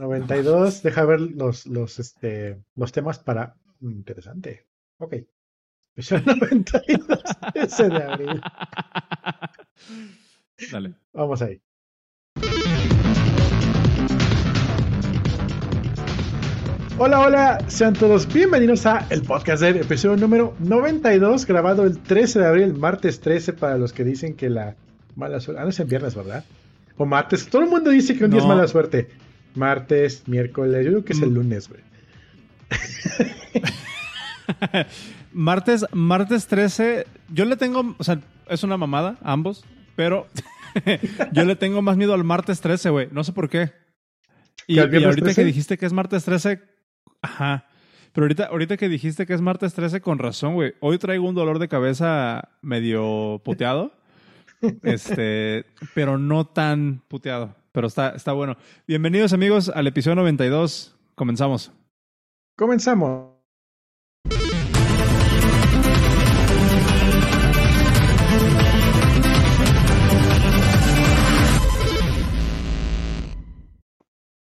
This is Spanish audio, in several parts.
92. Deja ver los, los, este, los temas para. mm, Interesante. Ok. Episodio 92. Ese de abril. Dale. Vamos ahí. Hola, hola, sean todos bienvenidos a el podcast del episodio número 92, grabado el 13 de abril, martes 13, para los que dicen que la mala suerte. Ah, no es en viernes, ¿verdad? O martes. Todo el mundo dice que un día es mala suerte. Martes, miércoles, yo creo que es el Mm. lunes, güey. Martes, martes 13, yo le tengo, o sea, es una mamada, ambos, pero yo le tengo más miedo al martes 13, güey. No sé por qué. Y, ¿Que al y viernes ahorita 13? que dijiste que es martes 13, ajá. Pero ahorita, ahorita que dijiste que es martes 13, con razón, güey. Hoy traigo un dolor de cabeza medio puteado. este, pero no tan puteado. Pero está, está bueno. Bienvenidos, amigos, al episodio 92. Comenzamos. Comenzamos.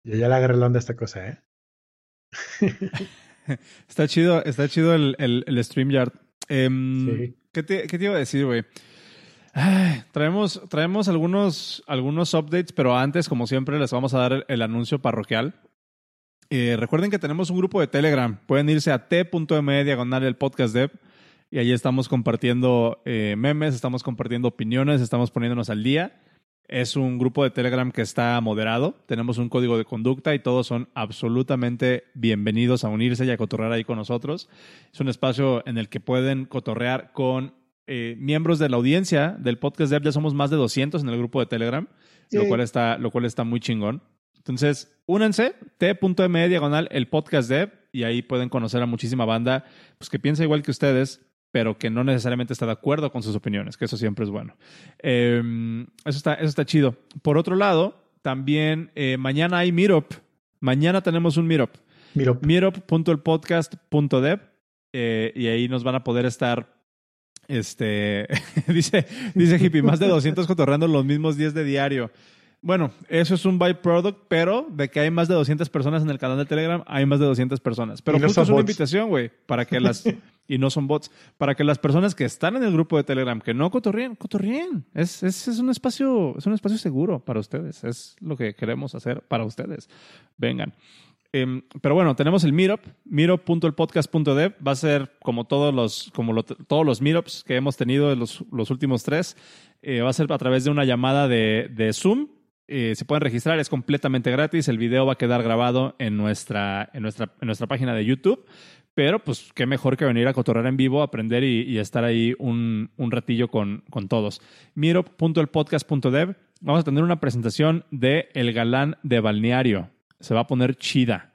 Yo ya le agarré la onda a esta cosa, ¿eh? Está chido, está chido el, el, el StreamYard. Em, Sí. ¿qué, te, qué te iba a decir, güey? Traemos, traemos algunos, algunos updates, pero antes, como siempre, les vamos a dar el, el anuncio parroquial. Eh, recuerden que tenemos un grupo de Telegram. Pueden irse a t.me diagonal el podcast dev. Y ahí estamos compartiendo eh, memes, estamos compartiendo opiniones, estamos poniéndonos al día. Es un grupo de Telegram que está moderado. Tenemos un código de conducta y todos son absolutamente bienvenidos a unirse y a cotorrear ahí con nosotros. Es un espacio en el que pueden cotorrear con eh, miembros de la audiencia del podcast Dev. Ya somos más de 200 en el grupo de Telegram, lo cual, está, lo cual está muy chingón. Entonces, únanse, t.me diagonal el podcast Dev y ahí pueden conocer a muchísima banda pues, que piensa igual que ustedes, pero que no necesariamente está de acuerdo con sus opiniones, que eso siempre es bueno. Eh, eso, está, eso está chido. Por otro lado, también eh, mañana hay Meetup. Mañana tenemos un Meetup. Meetup.elpodcast.dev eh, y ahí nos van a poder estar. Este dice, dice Hippie, más de 200 cotorreando los mismos 10 de diario. Bueno, eso es un byproduct, pero de que hay más de 200 personas en el canal de Telegram, hay más de 200 personas. Pero no justo es una bots. invitación, güey, para que las. y no son bots. Para que las personas que están en el grupo de Telegram, que no cotorreen, cotorreen. Es, es, es un espacio, es un espacio seguro para ustedes. Es lo que queremos hacer para ustedes. Vengan. Em, pero bueno, tenemos el Meetup, meetup.elpodcast.dev. Va a ser como todos los, como lo- todos los Meetups que hemos tenido en los, los últimos tres. Eh, va a ser a través de una llamada de, de Zoom. Eh, se pueden registrar, es completamente gratis. El video va a quedar grabado en nuestra, en nuestra, en nuestra página de YouTube. Pero pues qué mejor que venir a cotorrear en vivo, aprender y, estar ahí un, un ratillo con, con todos. Meetup.elpodcast.dev. Vamos a tener una presentación de El Galán de Balneario. Se va a poner chida.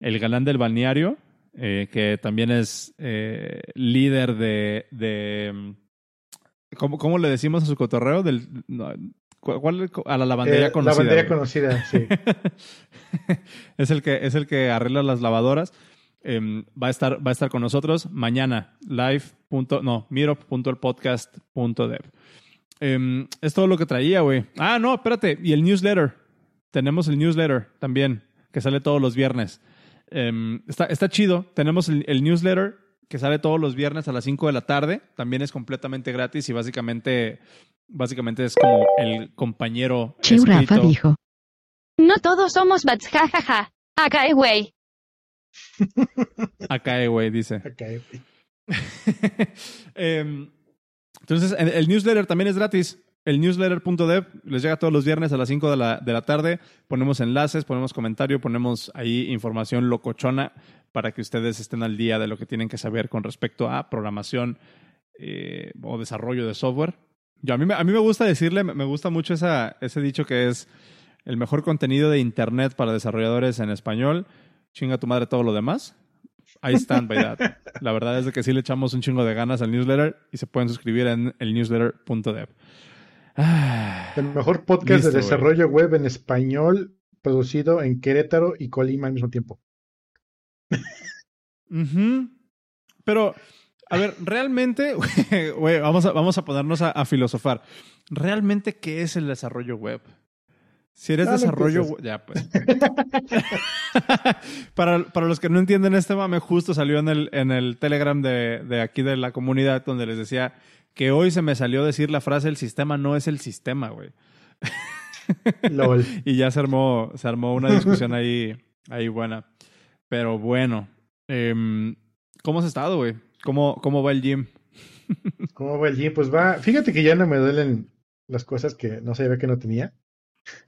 El Galán del Balneario, eh, que también es eh, líder de... de mm, ¿cómo, cómo le decimos a su cotorreo? Del, no, ¿cuál- a la lavandería eh, conocida. La bandería güey. conocida, sí. es, el que, es el que arregla las lavadoras. Em, va, a estar, va a estar con nosotros mañana, live. punto- No, meetup.elpodcast.dev. Em, es todo lo que traía, güey. Ah, no, espérate. Y el newsletter. Tenemos el newsletter también, que sale todos los viernes. Em, está, está chido. Tenemos el, el newsletter que sale todos los viernes a las 5 de la tarde. También es completamente gratis y básicamente, básicamente es como el compañero. Chiu Rafa dijo. No todos somos bats, jajaja. Acá, eh, güey. Acá, güey, dice. Ok. Em, entonces, el, el newsletter también es gratis. El newsletter.dev les llega todos los viernes a las 5 de la, de la tarde. Ponemos enlaces, ponemos comentario, ponemos ahí información locochona para que ustedes estén al día de lo que tienen que saber con respecto a programación eh, o desarrollo de software. Yo, a, mí, a mí me gusta decirle, me gusta mucho esa, ese dicho que es el mejor contenido de Internet para desarrolladores en español. Chinga tu madre todo lo demás. I stand by that. La verdad es que sí le echamos un chingo de ganas al newsletter y se pueden suscribir en el newsletter.dev. Ah, El mejor podcast Listo, de desarrollo web en español producido en Querétaro y Colima al mismo tiempo. ujú. Pero, a ver, realmente, güey, vamos a, vamos a ponernos a, a filosofar. ¿Realmente qué es el desarrollo web? Si eres desarrollo, empieces. ya pues. para, para los que no entienden este mame, justo salió en el, en el Telegram de, de aquí de la comunidad donde les decía que hoy se me salió decir la frase el sistema no es el sistema, güey. LOL. Y ya se armó, se armó una discusión ahí, ahí buena. Pero bueno, em, ¿cómo has estado, güey? ¿Cómo, ¿Cómo va el gym? ¿Cómo va el gym? Pues va. Fíjate que ya no me duelen las cosas que no sabía que no tenía.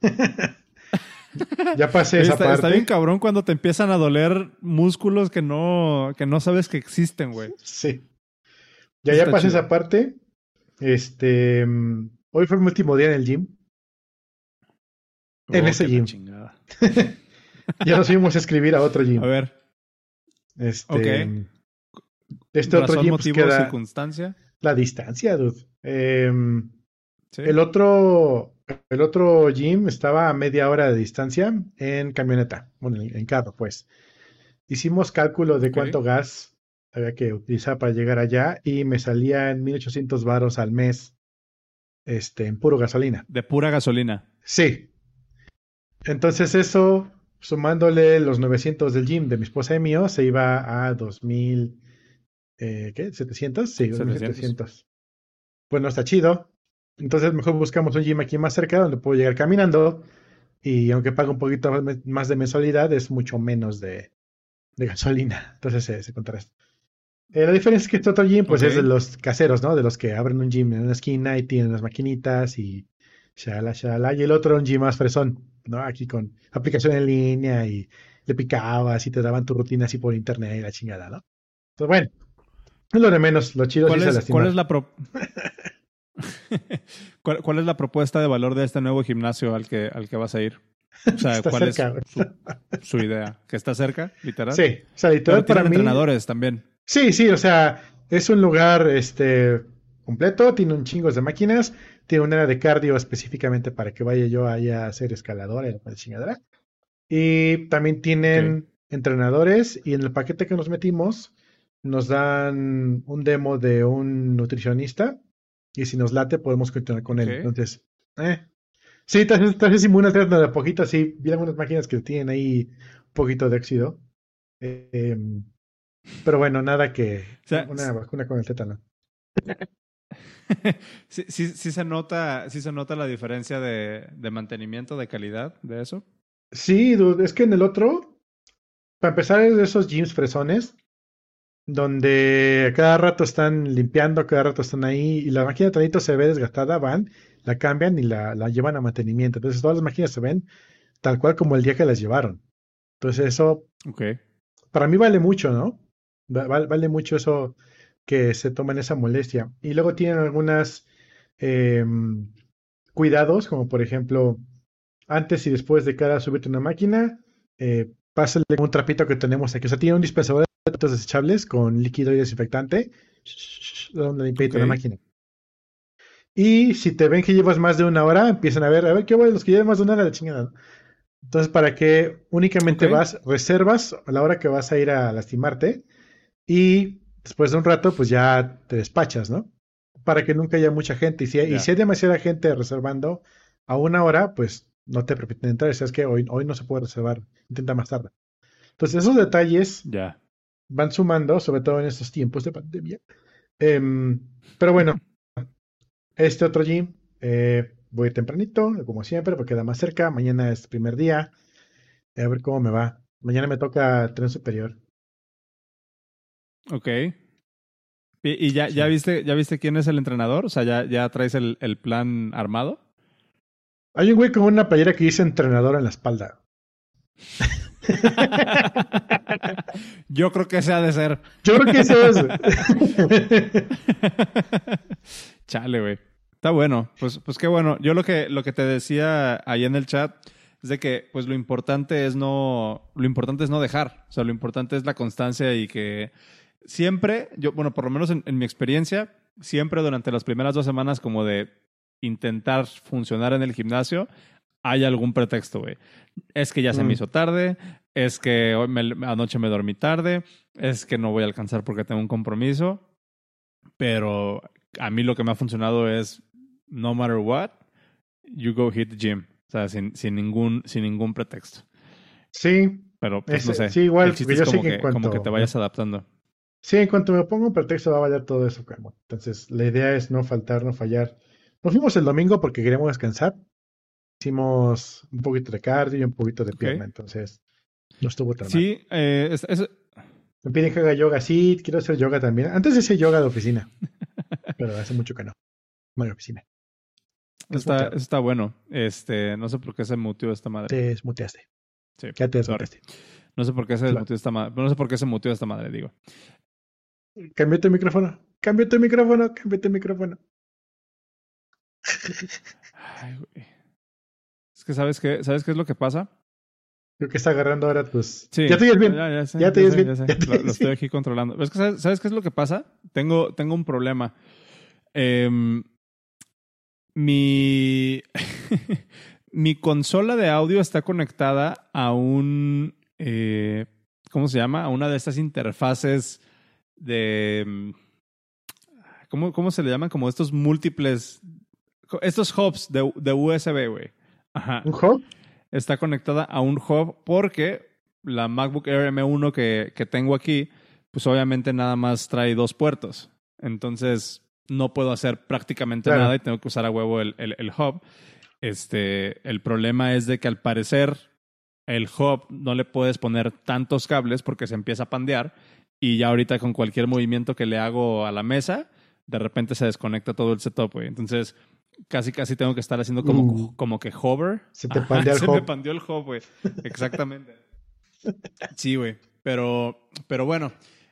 ya pasé esa está, parte. está bien cabrón cuando te empiezan a doler músculos que no, que no sabes que existen, güey. Sí. Ya, ya pasé chido. esa parte. Este. mm, Hoy fue mi último día en el gym. En Oh, ese que la gym. Ya nos fuimos a escribir a otro gym. A ver, Este. ok. Este otro gym pues, motivo, queda circunstancia. la distancia, dude. Em, Sí. El otro, el otro gym estaba a media hora de distancia en camioneta, bueno, en, en carro, pues. Hicimos cálculo de Ok. cuánto gas había que utilizar para llegar allá y me salía en 1800 varos al mes, este, en puro gasolina. De pura gasolina. Sí. Entonces eso, sumándole los 900 del gym de mi esposa y mío, se iba a 2000, eh, ¿qué? ¿700? Sí, 700. 2700. Pues no está chido. Entonces mejor buscamos un gym aquí más cerca donde puedo llegar caminando y aunque pague un poquito más- más de mensualidad, es mucho menos de, de gasolina. Entonces se, se contrasta. Eh, la diferencia es que otro gym pues es de los caseros, ¿no? De los que abren un gym en una esquina y tienen las maquinitas y shala, shala. Y el otro un gym más fresón, ¿no? Aquí con aplicación en línea y le picabas y te daban tu rutina así por internet y la chingada, ¿no? Entonces, bueno, es lo de menos. Lo chido ¿Cuál sí se es, lastimar. cuál es la pro- ¿Cuál, cuál es la propuesta de valor de este nuevo gimnasio al que, al que vas a ir? O sea, Está ¿cuál cerca, es su, su idea? ¿Que está cerca, literal? Sí, o sea, Pero literal para mí. entrenadores también. Sí, sí, o sea, es un lugar este completo, tiene un chingo de máquinas, tiene un área de cardio específicamente para que vaya yo ahí a hacer escaladora y la chingadera. Y también tienen entrenadores y en el paquete que nos metimos nos dan un demo de un nutricionista y si nos late podemos continuar con él. Entonces, eh. Sí, tal vez, tal vez alternativa de a poquito, sí, vi algunas máquinas que tienen ahí un poquito de óxido. Eh, em, pero bueno, nada que O sea, una vacuna con el tétano. sí, sí, sí se nota, sí se nota la diferencia de, de mantenimiento, de calidad de eso. Sí, dude, es que en el otro, para empezar, es de esos gyms fresones, donde cada rato están limpiando, cada rato están ahí, y la máquina tantito se ve desgastada, van, la cambian y la, la llevan a mantenimiento. Entonces todas las máquinas se ven tal cual como el día que las llevaron. Entonces eso, para mí vale mucho, ¿no? Va- val- Vale mucho eso que se toman esa molestia. Y luego tienen algunas em, cuidados, como por ejemplo, antes y después de cada subirte a una máquina, eh, pásale un trapito que tenemos aquí. O sea, tiene un dispensador de desechables con líquido y desinfectante, donde limpia la máquina. Y si te ven que llevas más de una hora, empiezan a ver, a ver qué voy, los que llevan más de una hora, la chingada. Entonces, para que únicamente Ok. vas, reservas a la hora que vas a ir a lastimarte y después de un rato, pues ya te despachas, ¿no? Para que nunca haya mucha gente. Y si hay, y si hay demasiada gente reservando a una hora, pues no te permiten entrar. O sea, es que hoy, hoy no se puede reservar, intenta más tarde. Entonces, esos detalles Ya. van sumando, sobre todo en estos tiempos de pandemia. Em, pero bueno, este otro gym, eh, voy tempranito, como siempre, porque queda más cerca. Mañana es primer día. A ver cómo me va. Mañana me toca tren superior. Ok. ¿Y, y ya, ya, viste, ya viste quién es el entrenador? O sea, ¿ya, ya traes el, el plan armado? Hay un güey con una playera que dice entrenador en la espalda. Yo creo que ese ha de ser. Yo creo que eso es. Chale, güey. Está bueno. Pues, pues qué bueno. Yo lo que, lo que te decía ahí en el chat es de que, pues lo importante es no, lo importante es no dejar. O sea, lo importante es la constancia y que siempre, yo, bueno, por lo menos en, en mi experiencia, siempre durante las primeras dos semanas como de intentar funcionar en el gimnasio, hay algún pretexto, güey. Es que ya se Mm. me hizo tarde, es que hoy me- anoche me dormí tarde, es que no voy a alcanzar porque tengo un compromiso, pero a mí lo que me ha funcionado es, no matter what, you go hit the gym. O sea, sin, sin, ningún, sin ningún pretexto. Sí, Pero, pues, no Ese- sé. sí, igual, El chiste porque yo es sé como que que, en como que cuanto- te vayas adaptando. sí, en cuanto me pongo un pretexto va a valer todo eso, Carmen. Entonces, la idea es no faltar, no fallar. Nos fuimos el domingo porque queríamos descansar. Hicimos un poquito de cardio y un poquito de pierna, entonces no estuvo tan mal. Sí, eh, es- es- Me piden que haga yoga, sí, quiero hacer yoga también. Antes hacía yoga de oficina, pero hace mucho que no. Hay oficina. Es está, está bueno. Este, no sé por qué se mutió esta madre. Te desmuteaste. Sí, Ya te desmuteaste. No sé por qué se Claro. desmutió esta madre. No sé por qué se mutió esta madre, digo. Cambia tu micrófono. Cambia tu micrófono. Cambia tu micrófono. Ay, güey. Es que sabes qué, ¿sabes qué es lo que pasa? Creo que está agarrando ahora tus. Sí. Ya te oyes bien. Ya, ya sé, Ya te oyes bien, sé. ya Lo, estoy aquí controlando. Es que, ¿sabes, sabes qué es lo que pasa? Tengo, tengo un problema. Em, mi, mi consola de audio está conectada a un. eh, ¿Cómo se llama? A una de estas interfaces de. em, ¿Cómo, cómo se le llaman? Como estos múltiples. Estos hubs de, de USB, güey. Ajá ¿Un hub? está conectada a un hub porque la MacBook Air M1 que, que tengo aquí, pues obviamente nada más trae dos puertos. Entonces no puedo hacer prácticamente Claro. nada y tengo que usar a huevo el, el, el hub. Este, el problema es de que al parecer el hub no le puedes poner tantos cables porque se empieza a pandear y ya ahorita con cualquier movimiento que le hago a la mesa, de repente se desconecta todo el setup, güey. Entonces casi casi tengo que estar haciendo como, Uh. como que hover. Se te Ajá, pandea el se me hub. pandeó el hub, güey. Exactamente. Sí, güey. Pero, pero bueno,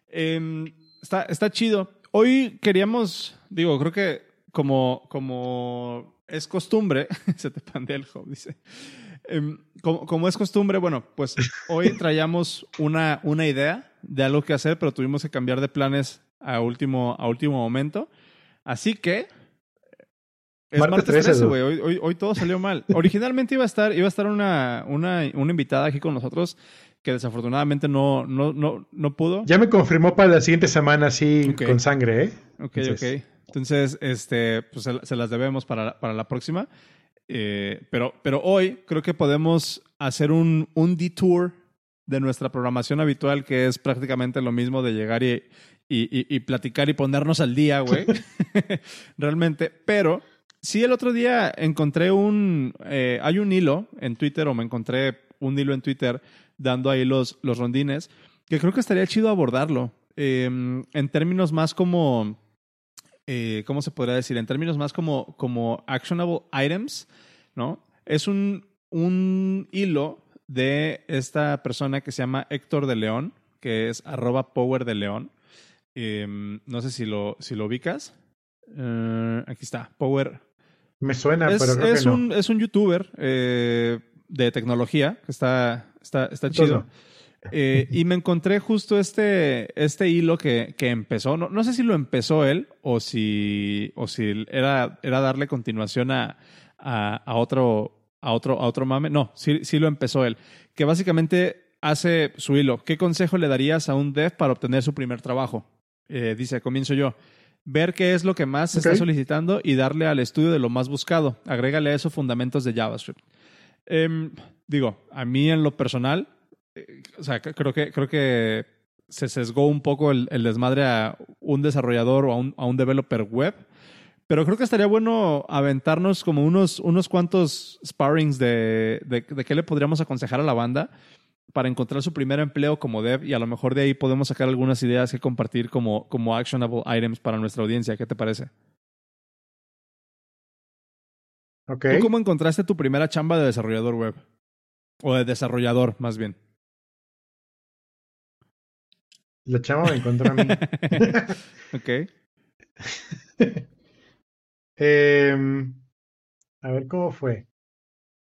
em, está, está chido. Hoy queríamos, digo, creo que como, como es costumbre, se te pandea el hub, dice. Em, como, como es costumbre, bueno, pues hoy traíamos una, una idea de algo que hacer, pero tuvimos que cambiar de planes a último, a último momento. Así que es Martes martes 13, 13, dude. güey. Hoy, hoy, hoy todo salió mal. Originalmente iba a estar, iba a estar una, una, una invitada aquí con nosotros que desafortunadamente no, no, no, no pudo. Ya me confirmó para la siguiente semana, sí, Ok. con sangre, ¿eh? Ok, Entonces- ok. Entonces, este, pues se, las debemos para, la- para la próxima. Eh, pero, pero hoy creo que podemos hacer un, un detour de nuestra programación habitual, que es prácticamente lo mismo de llegar y, y, y- y platicar y ponernos al día, güey. Realmente. Pero sí, el otro día encontré un. eh, hay un hilo en Twitter, o me encontré un hilo en Twitter dando ahí los, los rondines, que creo que estaría chido abordarlo. eh, en términos más como. Eh, ¿Cómo se podría decir? En términos más como, como actionable items, ¿no? Es un, un hilo de esta persona que se llama Héctor de León, que es arroba power de León. Eh, no sé si lo, si lo ubicas. Eh, aquí está, Power. Me suena, es, pero creo es que no. un, es un youtuber eh, de tecnología que está, está, está chido. Eh, y me encontré justo este, este hilo que, que empezó. No, no sé si lo empezó él o si, o si era, era darle continuación a, a, a otro, a, otro, a otro mame. No, sí, sí lo empezó él. Que básicamente hace su hilo. ¿Qué consejo le darías a un dev para obtener su primer trabajo? Eh, dice, comienzo yo. Ver qué es lo que más se está solicitando y darle al estudio de lo más buscado. Agrégale a eso fundamentos de JavaScript. Em, digo, a mí en lo personal, o sea, creo que, creo que se sesgó un poco el, el desmadre a un desarrollador o a un, a un developer web. Pero creo que estaría bueno aventarnos como unos, unos cuantos sparrings de, de, de qué le podríamos aconsejar a la banda para encontrar su primer empleo como dev y a lo mejor de ahí podemos sacar algunas ideas que compartir como, como actionable items para nuestra audiencia. ¿Qué te parece? Ok. ¿Tú cómo encontraste tu primera chamba de desarrollador web? O de desarrollador, más bien. La chama me encontró a mí. ok. Em, a ver cómo fue.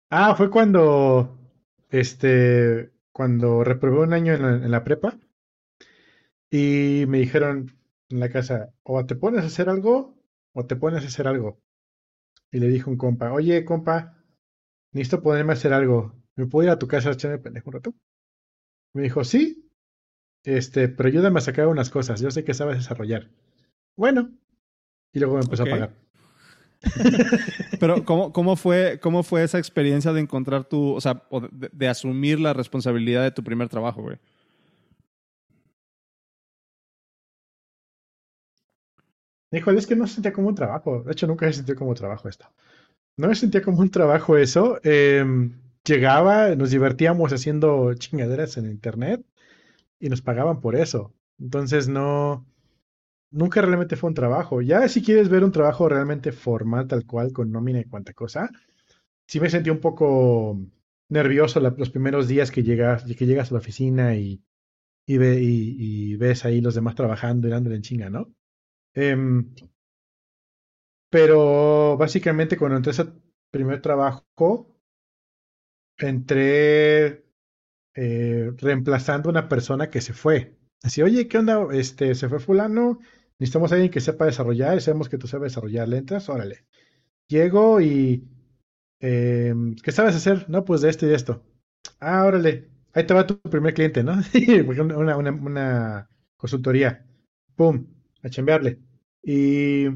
Ah, fue cuando, este, cuando reprobé un año en la, en la prepa y me dijeron en la casa, o te pones a hacer algo o te pones a hacer algo. Y le dijo un compa, oye, compa, necesito ponerme a hacer algo. ¿Me puedo ir a tu casa a echarme pendejo un rato? Me dijo, sí, este, pero ayúdame a sacar unas cosas. Yo sé que sabes desarrollar. Bueno, y luego me empezó a pagar. Pero, ¿cómo, cómo, fue, ¿cómo fue esa experiencia de encontrar tu, o sea, de, de asumir la responsabilidad de tu primer trabajo, güey? Híjole, es que no se sentía como un trabajo. De hecho, nunca se sentido como trabajo esto. No me sentía como un trabajo eso. Em, llegaba, nos divertíamos haciendo chingaderas en internet y nos pagaban por eso. Entonces no, nunca realmente fue un trabajo. Ya si quieres ver un trabajo realmente formal, tal cual, con nómina y cuanta cosa, sí me sentí un poco nervioso los primeros días que llegas, que llegas a la oficina y, y- y ves ahí los demás trabajando y dándole en chinga, ¿no? Em, pero básicamente cuando entré a ese primer trabajo, entré eh, reemplazando a una persona que se fue. Así, oye, ¿qué onda? Este, se fue fulano, necesitamos a alguien que sepa desarrollar, sabemos que tú sabes desarrollar, ¿le entras? Órale. Llego y em, ¿qué sabes hacer? No, pues de esto y de esto. Ah, órale. Ahí te va tu primer cliente, ¿no? Una, una consultoría. Pum, a chambearle. Y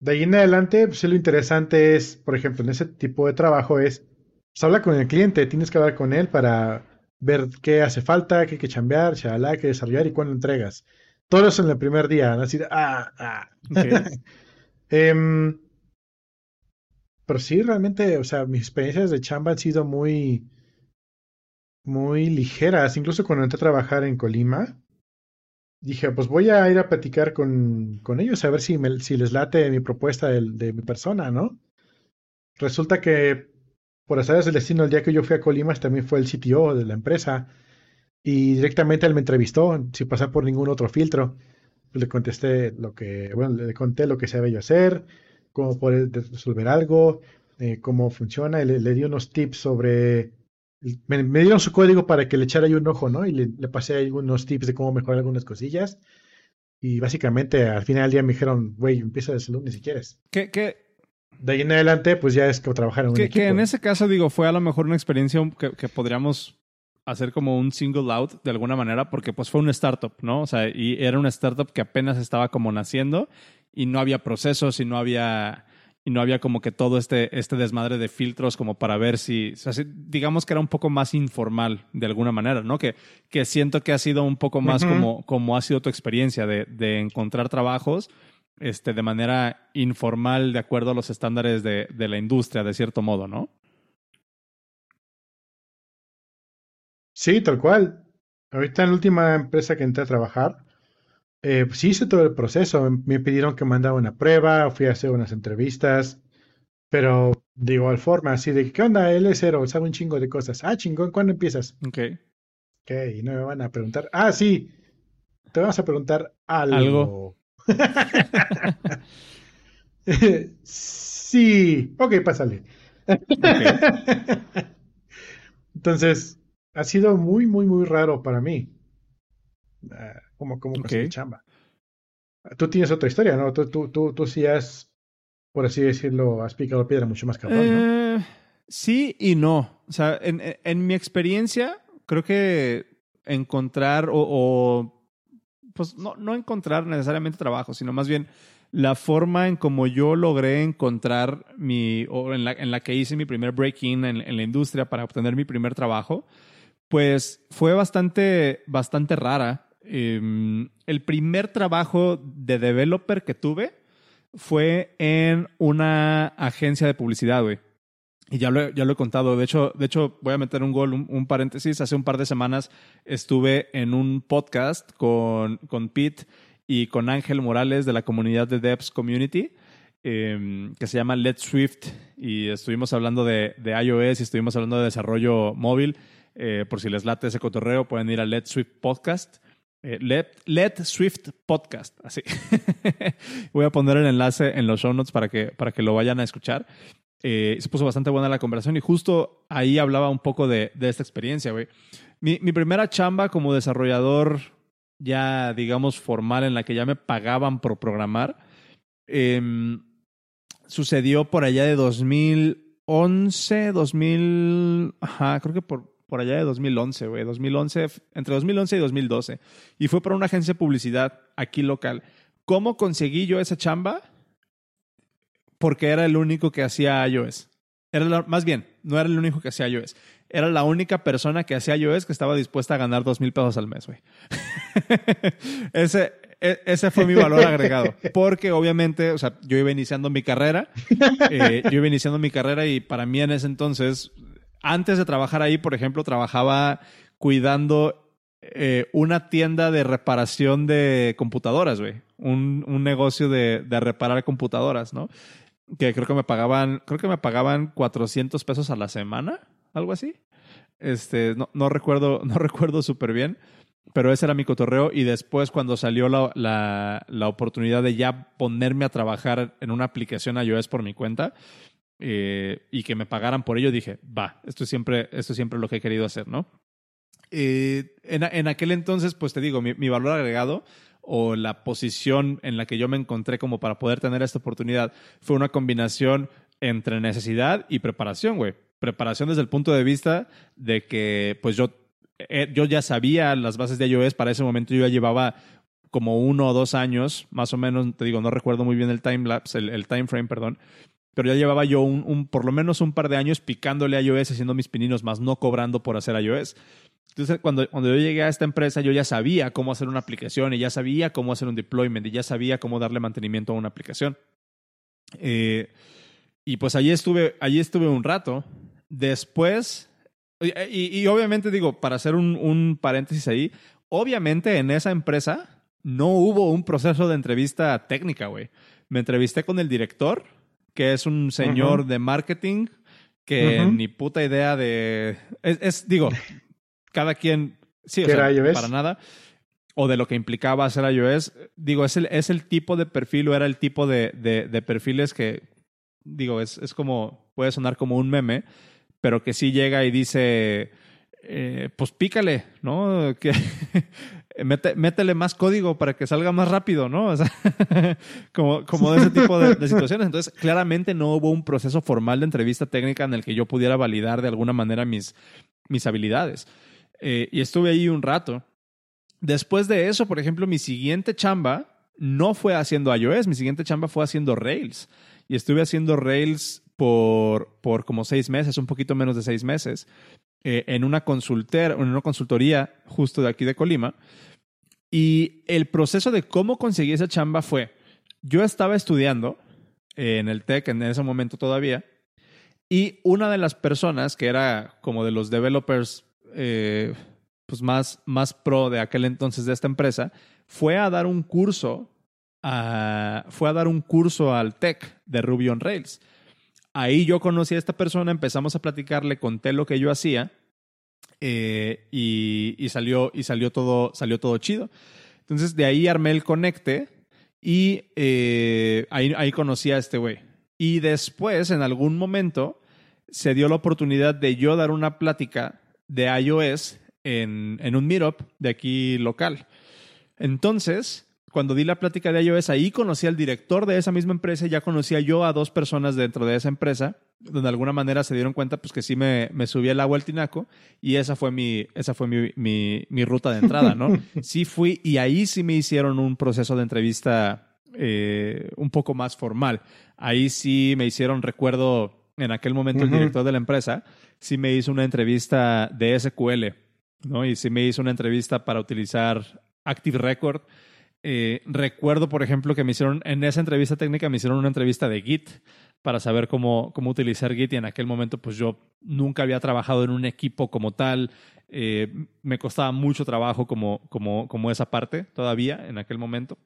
de ahí en adelante, pues lo interesante es, por ejemplo, en ese tipo de trabajo es, pues habla con el cliente, tienes que hablar con él para ver qué hace falta, qué hay que chambear, shalala, qué desarrollar y cuándo entregas. Todo eso en el primer día, ¿no? Así ah, ah. Em, pero sí, realmente, o sea, mis experiencias de chamba han sido muy, muy ligeras. Incluso cuando entré a trabajar en Colima, dije, pues voy a ir a platicar con, con ellos a ver si, me- si les late mi propuesta de, mi persona, ¿no? Resulta que, por azares del destino, el día que yo fui a Colima, también fue el CTO de la empresa y directamente él me entrevistó sin pasar por ningún otro filtro. Le contesté lo que, bueno, le conté lo que sabía yo hacer, cómo poder resolver algo, eh, cómo funciona, le, di unos tips sobre, me, dieron su código para que le echara yo un ojo, ¿no? Y le, le pasé ahí unos tips de cómo mejorar algunas cosillas. Y básicamente al final del día me dijeron, güey, empieza desde el lunes si quieres. Que, que, De ahí en adelante, pues ya es que trabajar en un que, equipo. que en ese caso, digo, fue a lo mejor una experiencia que, que podríamos hacer como un single out de alguna manera, porque pues fue una startup, ¿no? O sea, y era una startup que apenas estaba como naciendo y no había procesos y no había y no había como que todo este, este desmadre de filtros como para ver si, o sea, si- digamos que era un poco más informal de alguna manera, ¿no? Que, que siento que ha sido un poco más como, como ha sido tu experiencia de, de encontrar trabajos este, de manera informal de acuerdo a los estándares de, de la industria, de cierto modo, ¿no? Sí, tal cual. Ahorita en la última empresa que entré a trabajar, eh, pues sí hice todo el proceso. Me pidieron que mandara una prueba, fui a hacer unas entrevistas, pero de igual forma, así de, ¿qué onda? Él es cero, sabe un chingo de cosas. Ah, chingón, ¿cuándo empiezas? Ok. Ok, y no me van a preguntar. Ah, sí, te vamos a preguntar algo. Algo. sí, ok, pásale. Entonces, ha sido muy, muy, muy raro para mí. Ah, como, como chamba. Tú tienes otra historia, ¿no? Tú, tú, tú, tú sí has, por así decirlo, has picado piedra mucho más cabrón, ¿no? Eh, sí y no. O sea, en, en- en mi experiencia, creo que encontrar o, o, pues no, encontrar necesariamente trabajo, sino más bien la forma en como yo logré encontrar mi, o en la, en la que hice mi primer break-in en, en la industria para obtener mi primer trabajo, pues fue bastante, bastante rara. Em, el primer trabajo de developer que tuve fue en una agencia de publicidad, güey. Y ya lo, ya lo he contado. De hecho, de hecho, voy a meter un gol, un, un paréntesis. Hace un par de semanas estuve en un podcast con, con Pete y con Ángel Morales de la comunidad de Devs Community, eh, que se llama Let's Swift. Y estuvimos hablando de, de iOS y estuvimos hablando de desarrollo móvil. Eh, por si les late ese cotorreo, pueden ir a Let's Swift Podcast. Eh, Let, Let Swift Podcast, así. Voy a poner el enlace en los show notes para que, para que lo vayan a escuchar. Eh, se puso bastante buena la conversación y justo ahí hablaba un poco de, de esta experiencia, güey. Mi, mi primera chamba como desarrollador ya, digamos, formal en la que ya me pagaban por programar, em, sucedió por allá de 2011, 2000, ajá, creo que por, por allá de 2011, güey, 2011, entre 2011 y 2012. Y fue por una agencia de publicidad aquí local. ¿Cómo conseguí yo esa chamba? Porque era el único que hacía iOS. Era la- más bien, no era el único que hacía iOS. Era la única persona que hacía iOS que estaba dispuesta a ganar dos mil pesos al mes, güey. ese, e- ese fue mi valor agregado. Porque obviamente, o sea, yo iba iniciando mi carrera. eh, yo iba iniciando mi carrera y para mí en ese entonces, antes de trabajar ahí, por ejemplo, trabajaba cuidando eh, una tienda de reparación de computadoras, güey. Un, un negocio de, de reparar computadoras, ¿no? Que creo que me pagaban, creo que me pagaban 400 pesos a la semana, algo así. Este, no, no recuerdo, no recuerdo súper bien, pero ese era mi cotorreo. Y después, cuando salió la, la, la oportunidad de ya ponerme a trabajar en una aplicación iOS por mi cuenta, eh, y que me pagaran por ello, dije, va, esto es siempre, esto es siempre lo que he querido hacer, ¿no? Eh, en, en, aquel entonces, pues te digo, mi, mi, valor agregado o la posición en la que yo me encontré como para poder tener esta oportunidad fue una combinación entre necesidad y preparación, güey. Preparación desde el punto de vista de que, pues yo, eh, yo ya sabía las bases de iOS, para ese momento yo ya llevaba como uno o dos años, más o menos, te digo, no recuerdo muy bien el time lapse, el, time frame, perdón, pero ya llevaba yo un, un, por lo menos un par de años picándole a iOS, haciendo mis pininos, más no cobrando por hacer iOS. Entonces, cuando, cuando yo llegué a esta empresa, yo ya sabía cómo hacer una aplicación y ya sabía cómo hacer un deployment y ya sabía cómo darle mantenimiento a una aplicación. Eh, y pues allí estuve, allí estuve un rato. Después, y, y, y obviamente digo, para hacer un, un, paréntesis ahí, obviamente en esa empresa no hubo un proceso de entrevista técnica, güey. Me entrevisté con el director, que es un señor uh -huh. de marketing que uh -huh. ni puta idea de... Es, es digo, cada quien, sí, o sea, para nada, o de lo que implicaba hacer iOS, digo, es el, es el tipo de perfil o era el tipo de, de, de perfiles que, digo, es, es como, puede sonar como un meme, pero que sí llega y dice, eh, pues pícale, ¿no? Que mete, métele más código para que salga más rápido, ¿no? O sea, como, como de ese tipo de, de, situaciones. Entonces, claramente no hubo un proceso formal de entrevista técnica en el que yo pudiera validar de alguna manera mis, mis habilidades. Eh, y estuve ahí un rato. Después de eso, por ejemplo, mi siguiente chamba no fue haciendo iOS, mi siguiente chamba fue haciendo Rails. Y estuve haciendo Rails por, por como seis meses, un poquito menos de seis meses, eh, en, una consulter, en una consultoría justo de aquí de Colima. Y el proceso de cómo conseguí esa chamba fue, yo estaba estudiando eh, en el TEC en ese momento todavía, y una de las personas que era como de los developers eh, pues más, más pro de aquel entonces de esta empresa, fue a dar un curso, a, fue a dar un curso al TEC de Ruby on Rails. Ahí yo conocí a esta persona, empezamos a platicar, le conté lo que yo hacía eh, y, y, salió, y salió, todo, salió todo chido. Entonces de ahí armé el conecte y eh, ahí, ahí conocí a este güey. Y después, en algún momento, se dio la oportunidad de yo dar una plática de iOS en, en un meetup de aquí local. Entonces, cuando di la plática de iOS, ahí conocí al director de esa misma empresa y ya conocía yo a dos personas dentro de esa empresa, donde de alguna manera se dieron cuenta pues, que sí me, me subía el agua al tinaco y esa fue, mi, esa fue mi, mi, mi ruta de entrada, ¿no? sí fui y ahí sí me hicieron un proceso de entrevista eh, un poco más formal. Ahí sí me hicieron, recuerdo, en aquel momento uh -huh. el director de la empresa, sí me hizo una entrevista de SQL, ¿no? Y sí me hizo una entrevista para utilizar Active Record. Eh, recuerdo, por ejemplo, que me hicieron, en esa entrevista técnica me hicieron una entrevista de Git para saber cómo, cómo utilizar Git y en aquel momento pues yo nunca había trabajado en un equipo como tal, eh, me costaba mucho trabajo como, como, como esa parte todavía en aquel momento.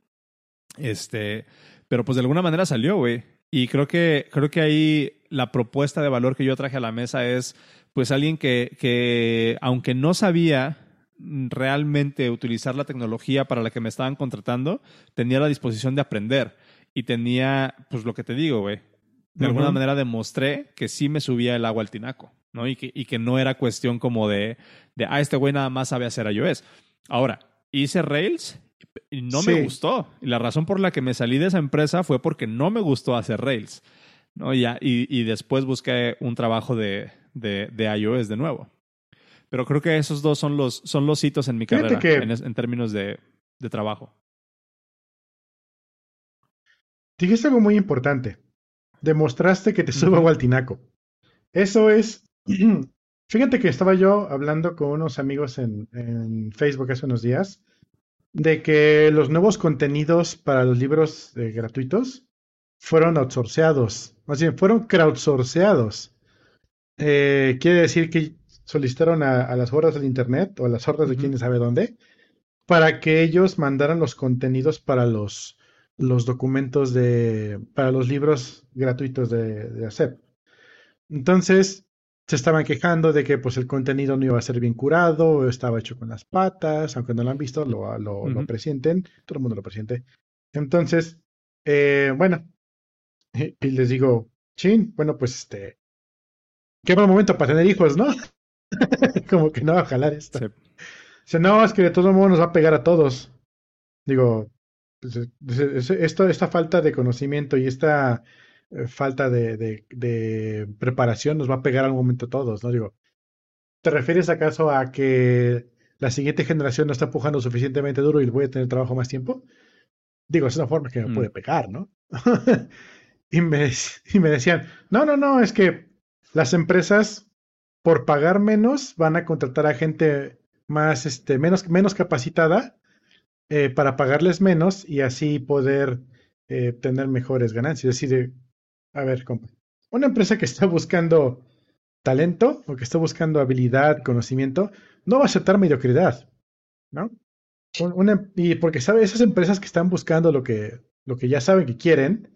Este, pero pues de alguna manera salió, güey. Y creo que, creo que ahí la propuesta de valor que yo traje a la mesa es pues alguien que, que aunque no sabía realmente utilizar la tecnología para la que me estaban contratando, tenía la disposición de aprender y tenía, pues lo que te digo, güey, de uh -huh. alguna manera demostré que sí me subía el agua al tinaco, ¿no? Y que, y que no era cuestión como de, de ah, este güey nada más sabe hacer iOS. Ahora, hice Rails no sí. me gustó. Y la razón por la que me salí de esa empresa fue porque no me gustó hacer Rails, ¿no? Y, y, y después busqué un trabajo de, de, de iOS de nuevo. Pero creo que esos dos son los, son los hitos en mi carrera que... en, en, términos de, de trabajo. Dijiste algo muy importante. demostraste que te subo al tinaco. Eso es. Fíjate que estaba yo hablando con unos amigos en, en Facebook hace unos días de que los nuevos contenidos para los libros eh, gratuitos fueron outsourceados, más bien fueron crowdsourceados. Eh, quiere decir que solicitaron a, a, las hordas del Internet o a las hordas de quién sabe dónde para que ellos mandaran los contenidos para los, los documentos de, para los libros gratuitos de, de ACEP. Entonces, se estaban quejando de que pues el contenido no iba a ser bien curado, estaba hecho con las patas, aunque no lo han visto, lo, lo, uh -huh. lo presienten, todo el mundo lo presiente. Entonces, eh, bueno, y les digo, chin, bueno, pues este, qué buen momento para tener hijos, ¿no? Como que no va a jalar esto. Sí. Dice, no, es que de todo modo nos va a pegar a todos. Digo, pues, esto, esta falta de conocimiento y esta falta de, de, de, preparación nos va a pegar al momento a todos, ¿no? Digo, ¿te refieres acaso a que la siguiente generación no está empujando suficientemente duro y voy a tener trabajo más tiempo? Digo, es una forma que me mm. puede pegar, ¿no? y, me, y me decían, no, no, no, es que las empresas por pagar menos van a contratar a gente más, este, menos, menos capacitada eh, para pagarles menos y así poder eh, tener mejores ganancias. Es decir, a ver, compa, una empresa que está buscando talento o que está buscando habilidad, conocimiento, no va a aceptar mediocridad, ¿no? Una, y porque sabe, esas empresas que están buscando lo que, lo que ya saben que quieren,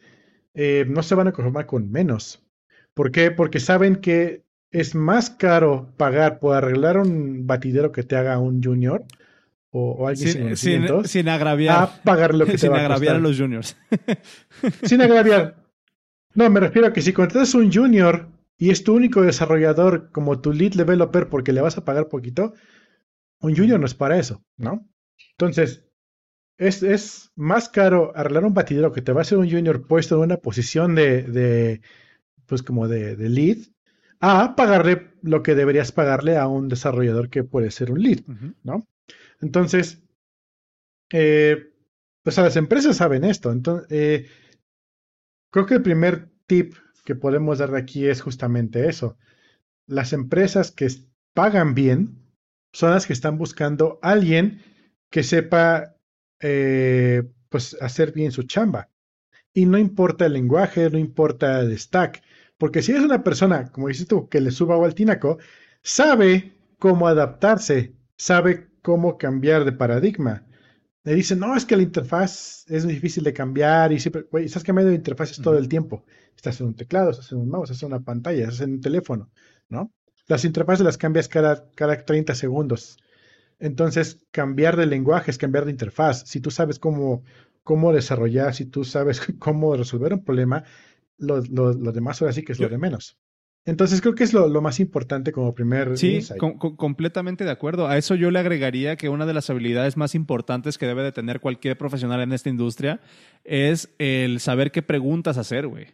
eh, no se van a conformar con menos. ¿Por qué? Porque saben que es más caro pagar por arreglar un batidero que te haga un junior o, o alguien sin, sin, sin, sin agraviar a pagar lo que sin te va a agraviar costar. a los juniors. sin agraviar. No, me refiero a que si contratas un junior y es tu único desarrollador como tu lead developer porque le vas a pagar poquito, un junior no es para eso, ¿no? Entonces, es, es más caro arreglar un batidero que te va a hacer un junior puesto en una posición de, de pues como de, de lead a pagarle lo que deberías pagarle a un desarrollador que puede ser un lead. ¿no? Entonces, eh, pues a las empresas saben esto. Entonces, eh, creo que el primer tip que podemos dar de aquí es justamente eso. Las empresas que pagan bien son las que están buscando a alguien que sepa eh, pues hacer bien su chamba. Y no importa el lenguaje, no importa el stack. Porque si es una persona, como dices tú, que le suba al tinaco, sabe cómo adaptarse, sabe cómo cambiar de paradigma. Le dicen, no, es que la interfaz es muy difícil de cambiar y siempre, güey, estás cambiando de interfaces uh -huh. todo el tiempo. Estás en un teclado, estás en un mouse, estás en una pantalla, estás en un teléfono, ¿no? Las interfaces las cambias cada, cada 30 segundos. Entonces, cambiar de lenguaje es cambiar de interfaz. Si tú sabes cómo, cómo desarrollar, si tú sabes cómo resolver un problema, lo, lo, lo demás ahora sí que es Yo, lo de menos. Entonces creo que es lo, lo más importante como primer Sí, com completamente de acuerdo. A eso yo le agregaría que una de las habilidades más importantes que debe de tener cualquier profesional en esta industria es el saber qué preguntas hacer, güey.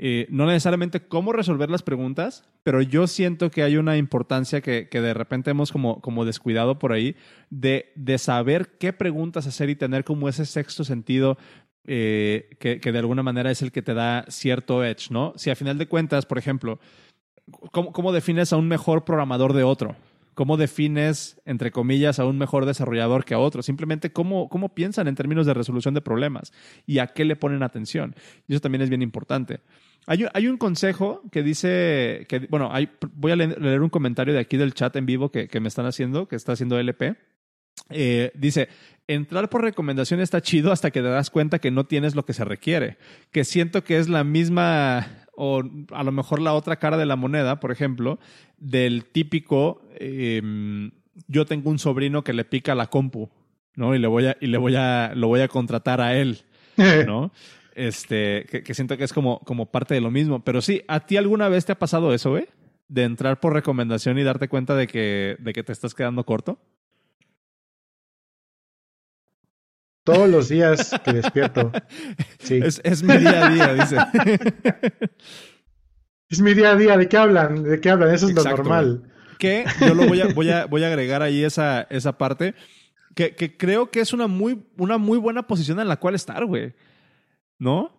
Eh, no necesariamente cómo resolver las preguntas, pero yo siento que hay una importancia que, que de repente hemos como, como descuidado por ahí de, de, saber qué preguntas hacer y tener como ese sexto sentido eh, que, que, de alguna manera es el que te da cierto edge, ¿no? Si a final de cuentas, por ejemplo, ¿cómo, defines a un mejor programador de otro? ¿Cómo defines, entre comillas, a un mejor desarrollador que a otro? Simplemente cómo, cómo piensan en términos de resolución de problemas y a qué le ponen atención. Y eso también es bien importante. Hay, un consejo que dice, que, bueno, hay, voy a leer un comentario de aquí del chat en vivo que, que me están haciendo, que está haciendo LP. Eh, dice, entrar por recomendación está chido hasta que te das cuenta que no tienes lo que se requiere. Que siento que es la misma, o a lo mejor la otra cara de la moneda, por ejemplo, del típico, eh, yo tengo un sobrino que le pica la compu, ¿no? Y le voy a, y le voy a, lo voy a contratar a él, ¿no? Este, que, que, siento que es como, como parte de lo mismo. Pero sí, ¿a ti alguna vez te ha pasado eso, güey? De entrar por recomendación y darte cuenta de que, de que te estás quedando corto. Todos los días que despierto. Sí. Es, es, mi día a día, dice. es mi día a día. ¿De qué hablan? ¿De qué hablan? Eso es Exacto, lo normal. Que yo lo voy a, voy a, voy a agregar ahí esa, esa parte. Que, que creo que es una muy, una muy buena posición en la cual estar, güey. ¿No?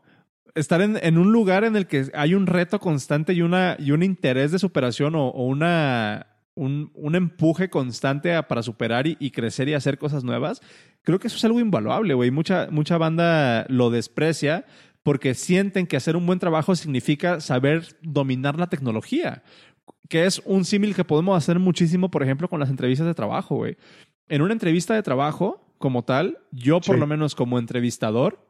estar en, en un lugar en el que hay un reto constante y, una, y un interés de superación o, o una, un, un empuje constante a- para superar y, y crecer y hacer cosas nuevas, creo que eso es algo invaluable, güey. Mucha, mucha banda lo desprecia porque sienten que hacer un buen trabajo significa saber dominar la tecnología, que es un símil que podemos hacer muchísimo, por ejemplo, con las entrevistas de trabajo, güey. En una entrevista de trabajo, como tal, yo por Sí. lo menos como entrevistador,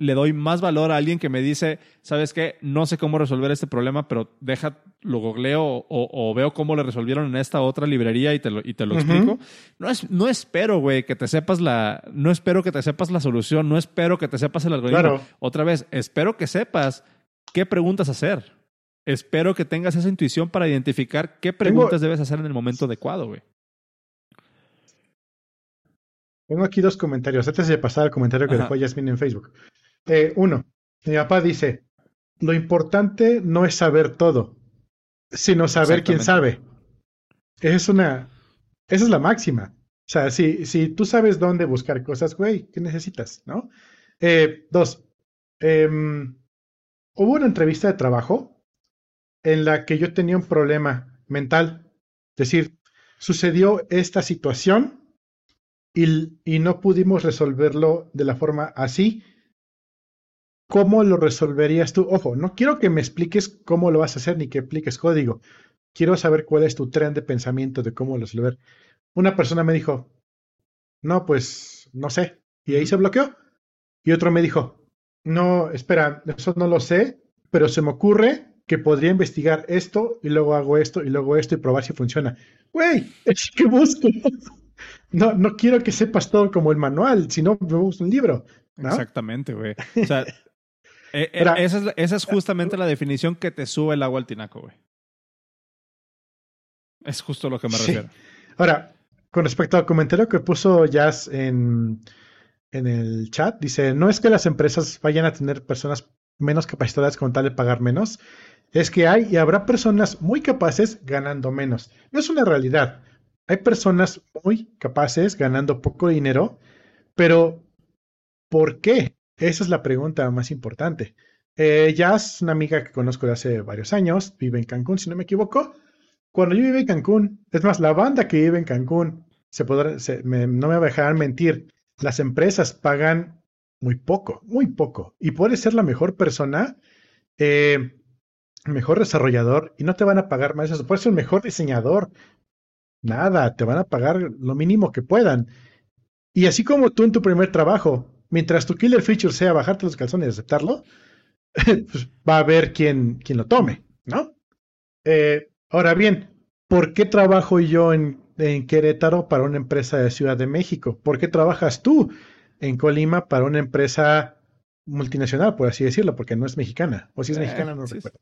le doy más valor a alguien que me dice, ¿sabes qué? No sé cómo resolver este problema, pero deja, lo googleo o, o veo cómo le resolvieron en esta otra librería y te lo, y te lo explico. No, es, no espero, güey, que te sepas la, no espero que te sepas la solución, no espero que te sepas el algoritmo. Claro. Otra vez, espero que sepas qué preguntas hacer. Espero que tengas esa intuición para identificar qué preguntas debes hacer en el momento adecuado, güey. Tengo aquí dos comentarios. Antes de pasar al comentario que Ajá. dejó Yasmin en Facebook. Eh, uno, mi papá dice, lo importante no es saber todo, sino saber quién sabe. Esa es una, esa es la máxima. O sea, si, si tú sabes dónde buscar cosas, güey, ¿qué necesitas? ¿No? Eh, dos, em, hubo una entrevista de trabajo en la que yo tenía un problema mental. Es decir, sucedió esta situación y, y no pudimos resolverlo de la forma así. ¿Cómo lo resolverías tú? Ojo, no quiero que me expliques cómo lo vas a hacer ni que expliques código. Quiero saber cuál es tu tren de pensamiento de cómo resolver. Una persona me dijo, no, pues no sé. Y ahí se bloqueó. Y otro me dijo, no, espera, eso no lo sé, pero se me ocurre que podría investigar esto y luego hago esto y luego esto y probar si funciona. Güey, es que busco. No, no quiero que sepas todo como el manual, sino me gusta un libro. ¿no? Exactamente, güey. O sea, eh, eh, esa, es, esa es justamente la definición que te sube el agua al tinaco, güey. Es justo lo que me Sí. refiero. Ahora, con respecto al comentario que puso Jazz en, en el chat, dice, no es que las empresas vayan a tener personas menos capacitadas con tal de pagar menos, es que hay y habrá personas muy capaces ganando menos. No es una realidad. Hay personas muy capaces ganando poco dinero, pero ¿por qué? Esa es la pregunta más importante. Eh, Jazz, una amiga que conozco de hace varios años, vive en Cancún, si no me equivoco. Cuando yo viví en Cancún, es más, la banda que vive en Cancún, se podrá, no me dejarán mentir, las empresas pagan muy poco, muy poco. Y puedes ser la mejor persona, eh, mejor desarrollador, y no te van a pagar más eso. Puedes ser el mejor diseñador, nada, te van a pagar lo mínimo que puedan. Y así como tú en tu primer trabajo, mientras tu killer feature sea bajarte los calzones y aceptarlo, pues va a haber quien, quien lo tome, ¿no? Eh, ahora bien, ¿por qué trabajo yo en, en Querétaro para una empresa de Ciudad de México? ¿Por qué trabajas tú en Colima para una empresa multinacional, por así decirlo, porque no es mexicana? O si es Eh, mexicana, no sí, recuerdo.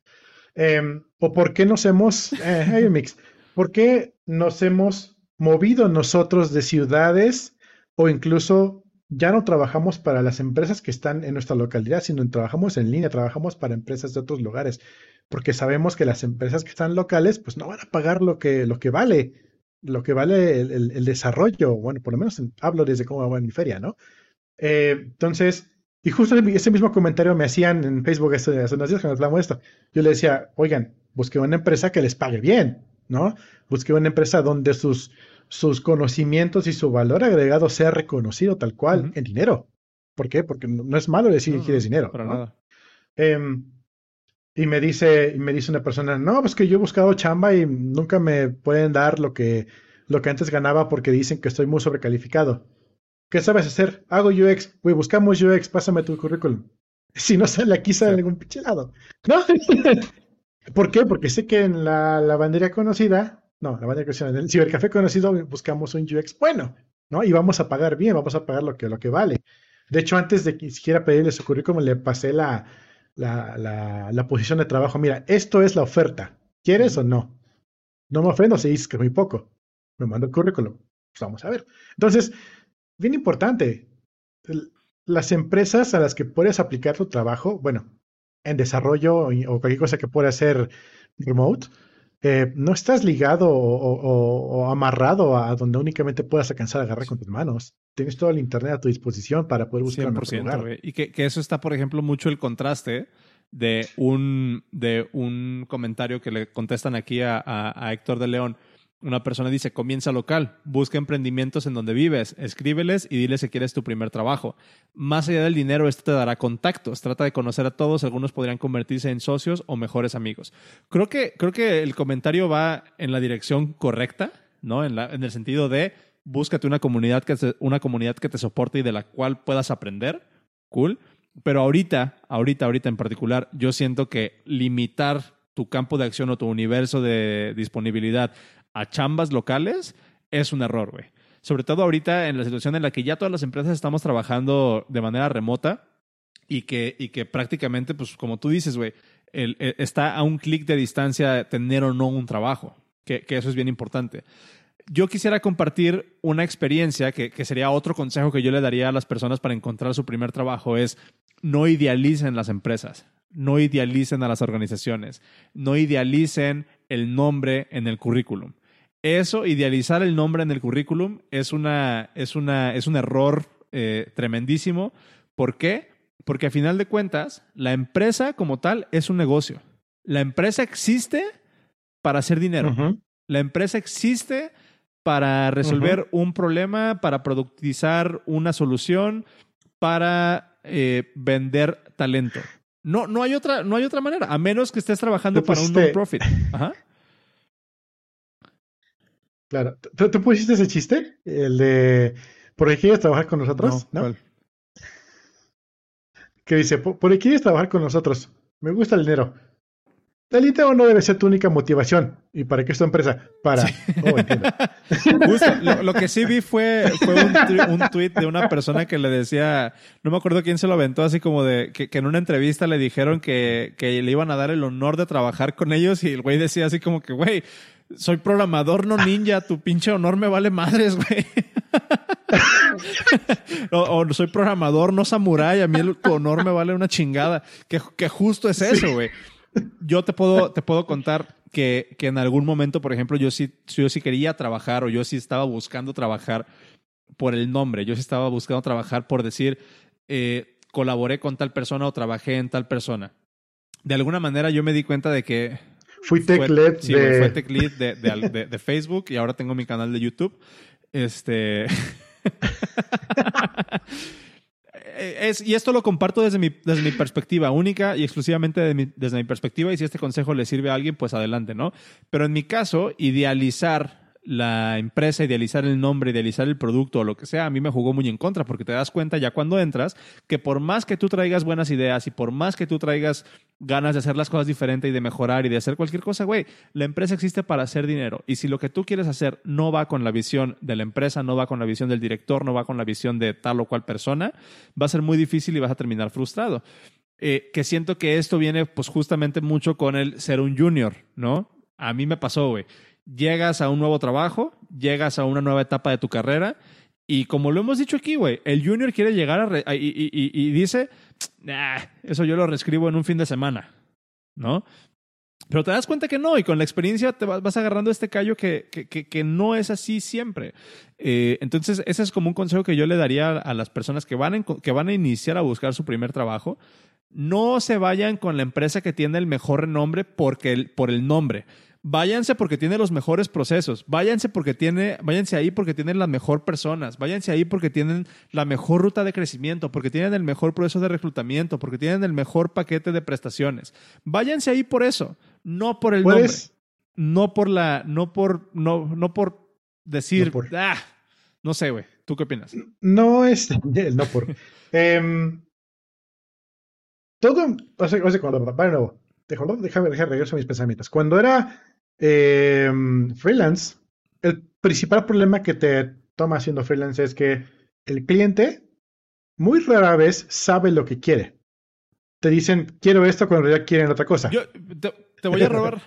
Eh, ¿O por qué nos hemos... eh, hay un mix. ¿Por qué nos hemos movido nosotros de ciudades o incluso ya no trabajamos para las empresas que están en nuestra localidad, sino trabajamos en línea, trabajamos para empresas de otros lugares, porque sabemos que las empresas que están locales, pues no van a pagar lo que, lo que vale, lo que vale el, el- desarrollo, bueno, por lo menos en- hablo desde cómo va en mi feria, ¿no? Eh, entonces, y justo ese mismo comentario me hacían en Facebook hace, hace unos días nos hablamos de esto. Yo le decía, oigan, busqué una empresa que les pague bien, ¿no? Busqué una empresa donde sus, sus conocimientos y su valor agregado sea reconocido tal cual Ujú. en dinero. ¿Por qué? Porque no, es malo decir No, que quieres dinero. Para ¿no? nada. Em, y me dice, y me dice una persona, no, pues que yo he buscado chamba y nunca me pueden dar lo que, lo que antes ganaba porque dicen que estoy muy sobrecalificado. ¿Qué sabes hacer? Hago UX, güey, buscamos UX, pásame tu currículum. Si no sale aquí, sale en algún pinche lado. ¿No? ¿Por qué? Porque sé que en la lavandería conocida, no, la lavandería conocida, en el cibercafé conocido buscamos un UX bueno, ¿no? Y vamos a pagar bien, vamos a pagar lo que, lo que vale. De hecho, antes de que siquiera pedirle su currículum, le pasé la, la, la, la posición de trabajo. Mira, esto es la oferta. ¿Quieres o no? No me ofendo si dices que es muy poco. Me mando el currículum. Pues vamos a ver. Entonces, bien importante. Las empresas a las que puedes aplicar tu trabajo, bueno, en desarrollo o cualquier cosa que pueda hacer remote, eh, no estás ligado o, o- o amarrado a donde únicamente puedas alcanzar a agarrar con tus manos. Tienes todo el internet a tu disposición para poder buscar un mejor 100%, lugar. Y que, que eso está, por ejemplo, mucho el contraste de un, de un comentario que le contestan aquí a, a- a Héctor de León. Una persona dice, comienza local, busca emprendimientos en donde vives, escríbeles y diles que quieres tu primer trabajo. Más allá del dinero, esto te dará contactos. Trata de conocer a todos, algunos podrían convertirse en socios o mejores amigos. Creo que, creo que el comentario va en la dirección correcta, ¿no? En, la- en el sentido de búscate una comunidad, que te, una comunidad que te soporte y de la cual puedas aprender. Cool. Pero ahorita, ahorita, ahorita en particular, yo siento que limitar tu campo de acción o tu universo de disponibilidad a chambas locales es un error, güey. Sobre todo ahorita en la situación en la que ya todas las empresas estamos trabajando de manera remota y que, y que prácticamente, pues como tú dices, güey, el- está a un clic de distancia tener o no un trabajo, que, que eso es bien importante. Yo quisiera compartir una experiencia que, que sería otro consejo que yo le daría a las personas para encontrar su primer trabajo, es no idealicen las empresas, no idealicen a las organizaciones, no idealicen el nombre en el currículum. Eso, idealizar el nombre en el currículum, es, una, es, una, es un error eh, tremendísimo. ¿Por qué? Porque a final de cuentas, la empresa como tal es un negocio. La empresa existe para hacer dinero. La empresa existe para resolver un problema, para productizar una solución, para eh, vender talento. No, no, hay otra, no hay otra manera, a menos que estés trabajando para un non-profit. Ajá. Claro. ¿Tú, tú pusiste ese chiste? El de. ¿Por qué quieres trabajar con nosotros? ¿No? ¿cuál? Que dice: ¿Por por qué quieres trabajar con nosotros? Me gusta el dinero. El dinero no debe ser tu única motivación. ¿Y para qué es tu empresa? Para. Oh, entiendo. Justo, lo, lo que sí vi fue, fue un, tweet de una persona que le decía, no me acuerdo quién se lo aventó, así como de que, que en una entrevista le dijeron que, que le iban a dar el honor de trabajar con ellos y el güey decía así como que, güey, soy programador, no ninja, tu pinche honor me vale madres, güey. o, o soy programador, no samurái, a mí el, tu honor me vale una chingada. Que, que justo es eso, güey. Yo te puedo, te puedo contar que, que en algún momento, por ejemplo, yo sí, yo sí quería trabajar o yo sí estaba buscando trabajar por el nombre. Yo sí estaba buscando trabajar por decir, eh, colaboré con tal persona o trabajé en tal persona. De alguna manera yo me di cuenta de que Fui tech fue, lead sí, de. fue tech lead de, Facebook y ahora tengo mi canal de YouTube. Este. Es- y esto lo comparto desde mi, desde mi perspectiva única y exclusivamente de mi- desde mi perspectiva. Y si este consejo le sirve a alguien, pues adelante, ¿no? Pero en mi caso, idealizar la empresa, idealizar el nombre, idealizar el producto o lo que sea, a mí me jugó muy en contra porque te das cuenta ya cuando entras que por más que tú traigas buenas ideas y por más que tú traigas ganas de hacer las cosas diferentes y de mejorar y de hacer cualquier cosa, güey, la empresa existe para hacer dinero. Y si lo que tú quieres hacer no va con la visión de la empresa, no va con la visión del director, no va con la visión de tal o cual persona, va a ser muy difícil y vas a terminar frustrado. Eh, que siento que esto viene pues justamente mucho con el ser un junior, ¿no? A mí me pasó, güey. Llegas a un nuevo trabajo, llegas a una nueva etapa de tu carrera y como lo hemos dicho aquí, güey, el junior quiere llegar a re- y, dice, "Nah, eso yo lo reescribo en un fin de semana, ¿no? Pero te das cuenta que no, y con la experiencia te vas, agarrando este callo que, que, que- no es así siempre. Eh, entonces, ese es como un consejo que yo le daría a las personas que van, que van a iniciar a buscar su primer trabajo. No se vayan con la empresa que tiene el mejor renombre porque por el nombre. Váyanse porque tiene los mejores procesos. Váyanse porque tiene, váyanse ahí porque tienen las mejor personas. Váyanse ahí porque tienen la mejor ruta de crecimiento, porque tienen el mejor proceso de reclutamiento, porque tienen el mejor paquete de prestaciones. Váyanse ahí por eso, no por el nombre, Puedes. no por la, no por, no, no por decir, No por- ah, no sé, güey. ¿Tú qué opinas? No es. No por. Em, todo. O sea, o sea, cuando. Va de nuevo. Déjame, déjame regreso a mis pensamientos. Cuando era em, freelance, el principal problema que te toma haciendo freelance es que el cliente muy rara vez sabe lo que quiere. Te dicen, quiero esto, cuando en realidad quieren otra cosa. Yo te, te voy a robar.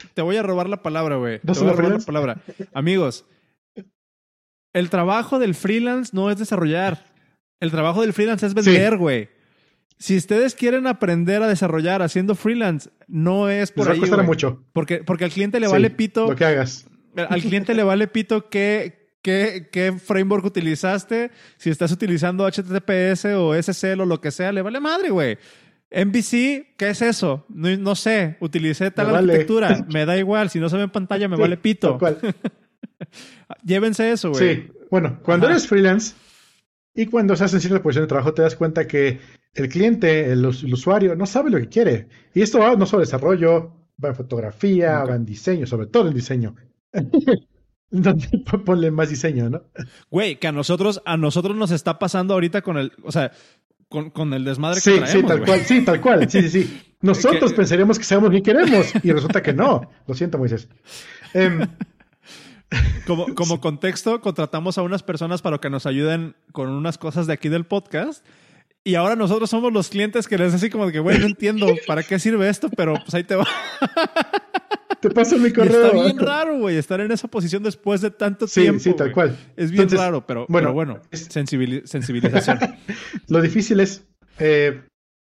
te voy a robar la palabra, güey. Te ¿No voy son a robar la palabra. Amigos, el trabajo del freelance no es desarrollar. El trabajo del freelance es vender, güey. Si ustedes quieren aprender a desarrollar haciendo freelance, no es por Les va a ahí. costar güey. mucho. Porque, porque al cliente le Sí, vale pito. Lo que hagas. Al cliente le vale pito qué, qué, qué framework utilizaste. Si estás utilizando HTTPS o SSL o lo que sea, le vale madre, güey. MVC, ¿qué es eso? No, no sé. Utilicé tal Me vale. arquitectura. Me da igual. Si no se ve en pantalla, me Sí, vale pito. Llévense eso, güey. Sí, bueno, cuando Ajá. eres freelance y cuando estás en cierta posición de trabajo, te das cuenta que el cliente, el, us- el usuario, no sabe lo que quiere. Y esto va no solo desarrollo, va en fotografía, va en diseño, sobre todo en diseño. Entonces, ponle más diseño, ¿no? Güey, que a nosotros, a nosotros nos está pasando ahorita con el, o sea, con, con el desmadre Sí, que traemos, sí, tal güey. cual, sí, tal cual, sí, sí, sí. Nosotros Que- pensaríamos que sabemos que queremos y resulta que no. Lo siento, Moisés. Em, Como, como contexto, contratamos a unas personas para que nos ayuden con unas cosas de aquí del podcast. Y ahora nosotros somos los clientes que les así como de que, güey, no entiendo para qué sirve esto, pero pues ahí te va. te paso mi Y correo. está bien raro, güey, estar en esa posición después de tanto Sí, tiempo. sí, tal güey. cual. Es bien Entonces, raro, pero bueno, pero bueno sensibilización. Lo difícil es eh,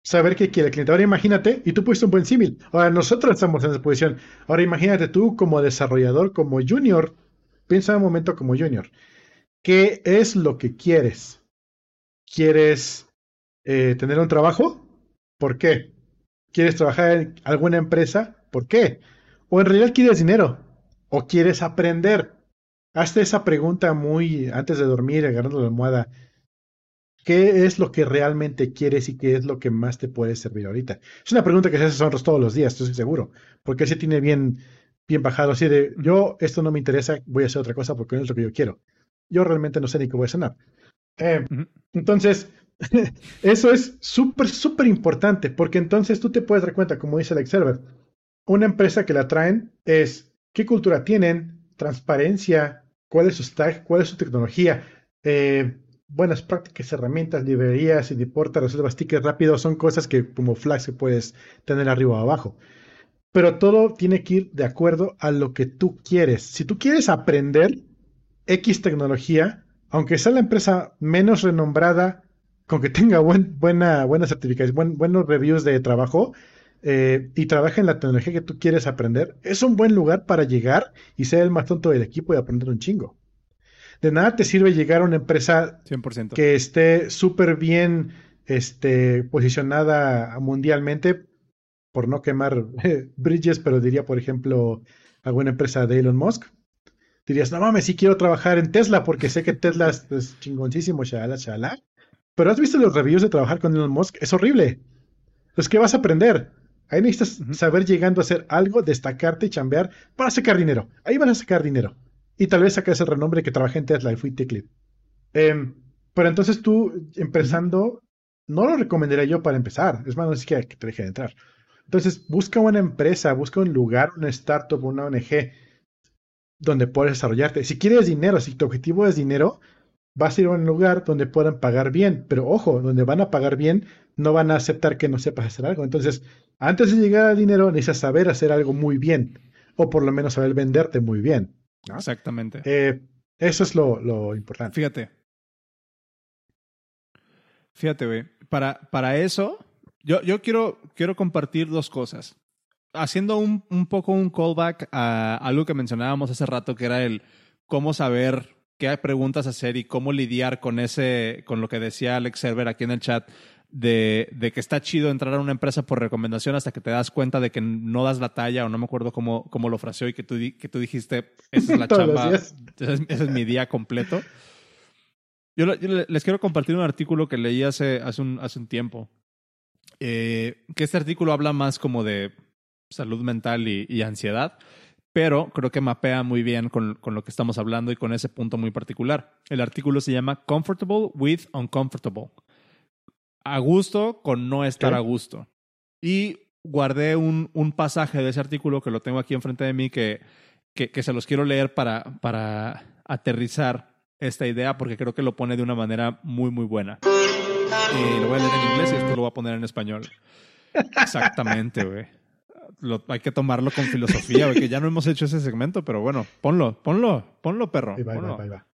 saber qué quiere el cliente. Ahora imagínate, y tú pusiste un buen símil. Ahora nosotros estamos en esa posición. Ahora imagínate tú como desarrollador, como junior. Piensa un momento como junior. ¿Qué es lo que quieres? ¿Quieres eh, tener un trabajo? ¿Por qué? ¿Quieres trabajar en alguna empresa? ¿Por qué? ¿O en realidad quieres dinero? ¿O quieres aprender? Hazte esa pregunta muy antes de dormir, agarrando la almohada. ¿Qué es lo que realmente quieres y qué es lo que más te puede servir ahorita? Es una pregunta que se hace todos los días, estoy seguro. Porque se tiene bien, bien bajado así de, yo esto no me interesa, voy a hacer otra cosa porque no es lo que yo quiero. Yo realmente no sé ni qué voy a cenar. Eh, entonces, eso es súper, súper importante porque entonces tú te puedes dar cuenta, como dice Alex Server, una empresa que la traen es qué cultura tienen, transparencia, cuál es su stack, cuál es su tecnología, eh, buenas prácticas, herramientas, librerías, y deporta, resuelvas tickets rápido, son cosas que como flags que puedes tener arriba o abajo. Pero todo tiene que ir de acuerdo a lo que tú quieres. Si tú quieres aprender X tecnología, aunque sea la empresa menos renombrada, con que tenga buen, buena, buena certificación, buen- buenos reviews de trabajo, eh, y trabaja en la tecnología que tú quieres aprender, es un buen lugar para llegar y ser el más tonto del equipo y aprender un chingo. De nada te sirve llegar a una empresa 100%. que esté súper bien este, posicionada mundialmente, por no quemar eh, bridges, pero diría, por ejemplo, alguna empresa de Elon Musk. Dirías, no mames, sí quiero trabajar en Tesla porque sé que Tesla es, es chingoncísimo, shala, shala. Pero has visto los reviews de trabajar con Elon Musk, es horrible. Entonces, ¿qué vas a aprender? Ahí necesitas saber llegando a hacer algo, destacarte y chambear para sacar dinero. Ahí vas a sacar dinero. Y tal vez sacas el renombre que trabajé en Tesla y fui tech lead. Em, pero entonces tú, empezando, no lo recomendaría yo para empezar. Es más, no es que te deje de entrar. Entonces, busca una empresa, busca un lugar, una startup, una ONG donde puedas desarrollarte. Si quieres dinero, si tu objetivo es dinero, vas a ir a un lugar donde puedan pagar bien. Pero ojo, donde van a pagar bien, no van a aceptar que no sepas hacer algo. Entonces, antes de llegar al dinero, necesitas saber hacer algo muy bien. O por lo menos saber venderte muy bien. ¿No? Exactamente. Eh, eso es lo, lo importante. Fíjate. Fíjate, güey. Para, para eso, yo, yo quiero, quiero compartir dos cosas. Haciendo un, un poco un callback a algo que mencionábamos hace rato, que era el cómo saber qué preguntas hacer y cómo lidiar con ese, con lo que decía Alex Server aquí en el chat, de, de que está chido entrar a una empresa por recomendación hasta que te das cuenta de que no das la talla, o no me acuerdo cómo, cómo lo fraseó, y que tú, que tú dijiste, esa es la chamba, ese es, ese es mi día completo. Yo, le- yo le- les quiero compartir un artículo que leí hace, hace, un, hace un tiempo. Eh, que este artículo habla más como de salud mental y, y ansiedad, pero creo que mapea muy bien con, con lo que estamos hablando y con ese punto muy particular. El artículo se llama Comfortable with Uncomfortable. A gusto con no estar a gusto. Y guardé un, un pasaje de ese artículo que lo tengo aquí enfrente de mí que, que, que se los quiero leer para, para aterrizar esta idea porque creo que lo pone de una manera muy, muy buena. Y lo voy a leer en inglés y esto lo voy a poner en español. Exactamente, güey. Hay que tomarlo con filosofía, güey, que ya no hemos hecho ese segmento, pero bueno, ponlo, ponlo, ponlo, perro. Ahí va, ahí va, ahí va.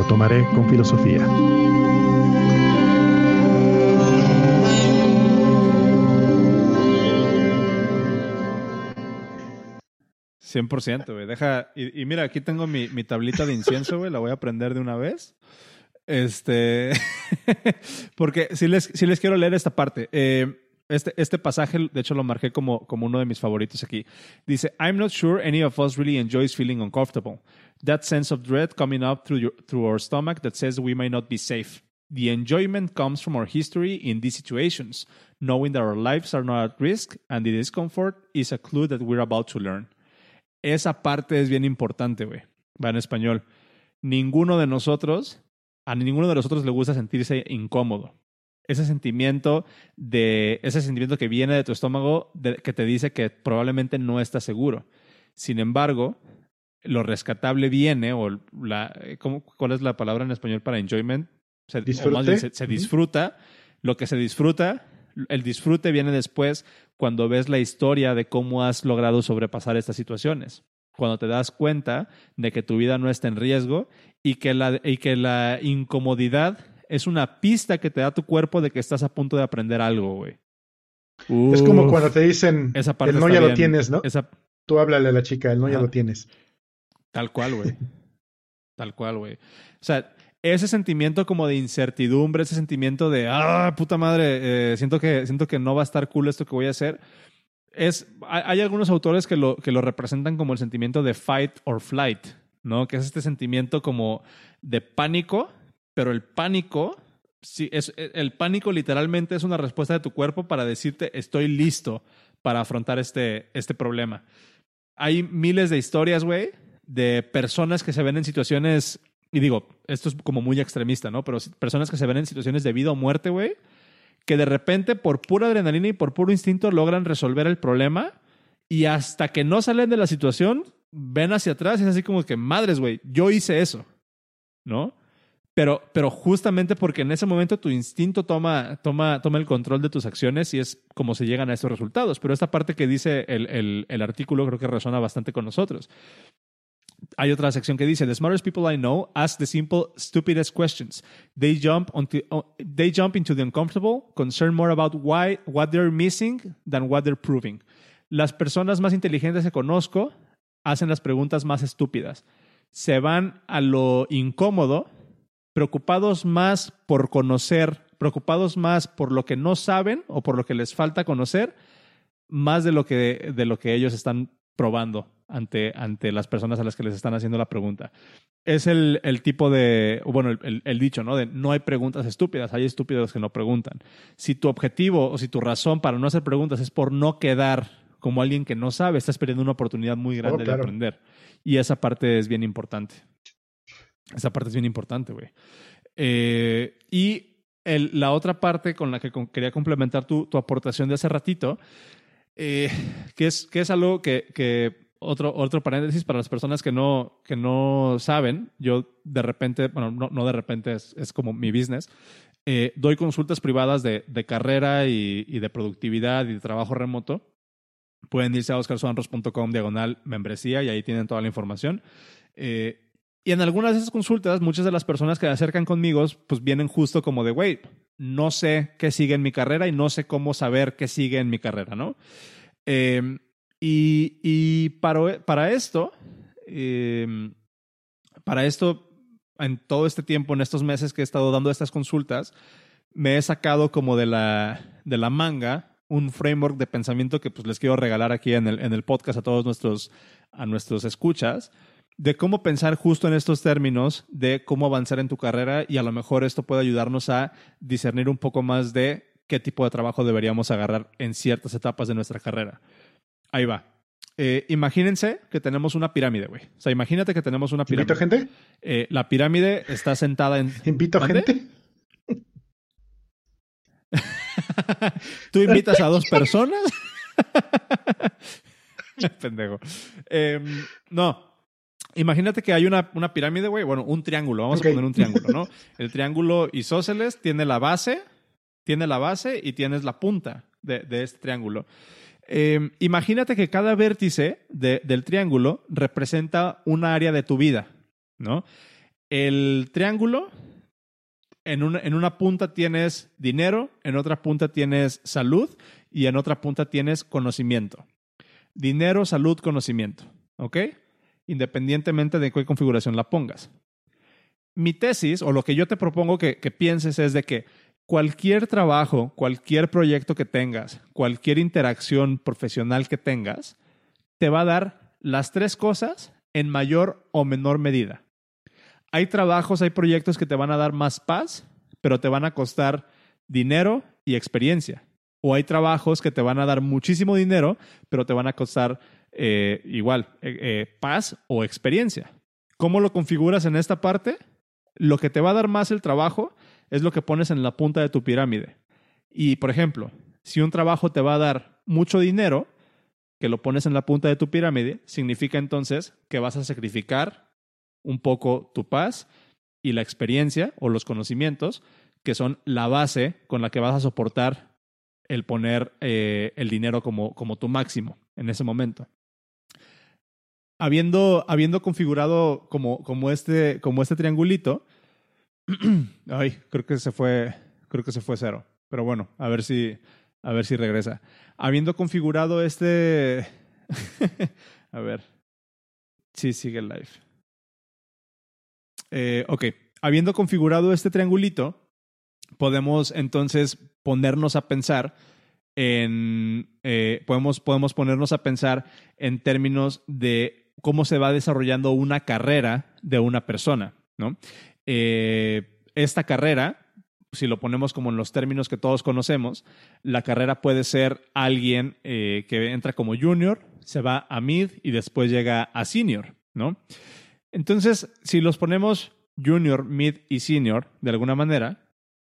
Lo tomaré con filosofía. 100%, güey. Deja. Y, mira, aquí tengo mi, mi tablita de incienso, güey. La voy a prender de una vez. Este. porque sí les, sí les quiero leer esta parte. Eh, este, este pasaje, de hecho, lo marqué como, como uno de mis favoritos aquí. Dice: I'm not sure any of us really enjoys feeling uncomfortable. That sense of dread coming up through, your, through our stomach that says we may not be safe. The enjoyment comes from our history in these situations, knowing that our lives are not at risk, and the discomfort is a clue that we're about to learn. Esa parte es bien importante, güey. Va en español. Ninguno de nosotros, a ninguno de nosotros le gusta sentirse incómodo. Ese sentimiento de, ese sentimiento que viene de tu estómago que te dice que probablemente no estás seguro. Sin embargo, lo rescatable viene, o la, ¿cuál es la palabra en español para enjoyment? Se, se, disfruta. Lo que se disfruta, el disfrute viene después cuando ves la historia de cómo has logrado sobrepasar estas situaciones. Cuando te das cuenta de que tu vida no está en riesgo y que la, y que la incomodidad es una pista que te da tu cuerpo de que estás a punto de aprender algo, güey. es como cuando te dicen, esa el no ya lo tienes, ¿no? Tú háblale a la chica, el no ya lo tienes. Tal cual, güey. Tal cual, güey. O sea, ese sentimiento como de incertidumbre, ese sentimiento de, ah, puta madre, eh, siento, que, siento que no va a estar cool esto que voy a hacer. Es, hay, algunos autores que lo, que lo representan como el sentimiento de fight or flight, ¿no? Que es este sentimiento como de pánico, pero el pánico, sí, es, el pánico literalmente es una respuesta de tu cuerpo para decirte, estoy listo para afrontar este, este problema. Hay miles de historias, güey, de personas que se ven en situaciones y digo, esto es como muy extremista, ¿no? Pero personas que se ven en situaciones de vida o muerte, güey, que de repente por pura adrenalina y por puro instinto logran resolver el problema y hasta que no salen de la situación, ven hacia atrás y es así como que, madres, güey, yo hice eso, ¿no? Pero, pero justamente porque en ese momento tu instinto toma, toma, toma el control de tus acciones y es como se llegan a estos resultados. Pero esta parte que dice el, el, artículo creo que resuena bastante con nosotros hay otra sección que dice, The smartest people I know ask the simple, stupidest questions. They jump, onto, they jump into the uncomfortable, concerned more about why, what they're missing than what they're proving. Las personas más inteligentes que conozco hacen las preguntas más estúpidas. Se van a lo incómodo, preocupados más por conocer, preocupados más por lo que no saben o por lo que les falta conocer, más de lo que, de lo que ellos están probando ante, ante las personas a las que les están haciendo la pregunta. Es el, el tipo de, bueno, el, el, dicho, ¿no? De no hay preguntas estúpidas, hay estúpidos que no preguntan. Si tu objetivo o si tu razón para no hacer preguntas es por no quedar como alguien que no sabe, estás perdiendo una oportunidad muy oh, grande de aprender. Y esa parte es bien importante. Esa parte es bien importante, güey. Eh, y el, la otra parte con la que quería complementar tu, tu aportación de hace ratito, eh, que, es, que es algo que, que otro, otro paréntesis para las personas que no, que no saben, yo de repente, bueno, no, no de repente, es, es, como mi business, eh, doy consultas privadas de, de carrera y, y, de productividad y de trabajo remoto. Pueden irse a oscarsuanros.com diagonal membresía y ahí tienen toda la información. Eh, y en algunas de esas consultas, muchas de las personas que se acercan conmigo, pues vienen justo como de, güey, no sé qué sigue en mi carrera y no sé cómo saber qué sigue en mi carrera, ¿no? Eh, y, y para, para, esto, eh, para esto, en todo este tiempo, en estos meses que he estado dando estas consultas, me he sacado como de la, de la manga un framework de pensamiento que pues les quiero regalar aquí en el, en el podcast a todos nuestros, a nuestros escuchas, de cómo pensar justo en estos términos, de cómo avanzar en tu carrera y a lo mejor esto puede ayudarnos a discernir un poco más de qué tipo de trabajo deberíamos agarrar en ciertas etapas de nuestra carrera. Ahí va. Eh, imagínense que tenemos una pirámide, güey. O sea, imagínate que tenemos una pirámide. ¿Invito gente? Eh, la pirámide está sentada en. ¿Invito gente? ¿Tú invitas a dos personas? Pendejo. Em, no. Imagínate que hay una, una pirámide, güey. Bueno, un triángulo. Vamos a poner un triángulo, ¿no? El triángulo isósceles tiene la base, tiene la base y tienes la punta de, de este triángulo. Em, imagínate que cada vértice del triángulo representa un área de tu vida, ¿no? el triángulo, en una, en una punta tienes dinero, en otra punta tienes salud y en otra punta tienes conocimiento. Dinero, salud, conocimiento. ¿Ok? Independientemente de qué configuración la pongas. Mi tesis, o lo que yo te propongo que, que pienses es de que cualquier trabajo, cualquier proyecto que tengas, cualquier interacción profesional que tengas, te va a dar las tres cosas en mayor o menor medida. Hay trabajos, hay proyectos que te van a dar más paz, pero te van a costar dinero y experiencia. O hay trabajos que te van a dar muchísimo dinero, pero te van a costar eh, igual eh, eh, paz o experiencia. ¿Cómo lo configuras en esta parte? Lo que te va a dar más el trabajo es lo que pones en la punta de tu pirámide. Y, por ejemplo, si un trabajo te va a dar mucho dinero, que lo pones en la punta de tu pirámide, significa entonces que vas a sacrificar un poco tu paz y la experiencia o los conocimientos, que son la base con la que vas a soportar el poner eh, el dinero como, como tu máximo en ese momento. Habiendo, habiendo configurado como, como, este, como este triangulito, ay, creo que se fue, creo que se fue cero. Pero bueno, a ver si, a ver si regresa. Habiendo configurado este, a ver, sí sigue live. Eh, ok, habiendo configurado este triangulito, podemos entonces ponernos a pensar en, eh, podemos, podemos ponernos a pensar en términos de cómo se va desarrollando una carrera de una persona, ¿no? Eh, esta carrera, si lo ponemos como en los términos que todos conocemos, la carrera puede ser alguien que entra como junior, se va a mid y después llega a senior, ¿no? Entonces, si los ponemos junior, mid y senior de alguna manera,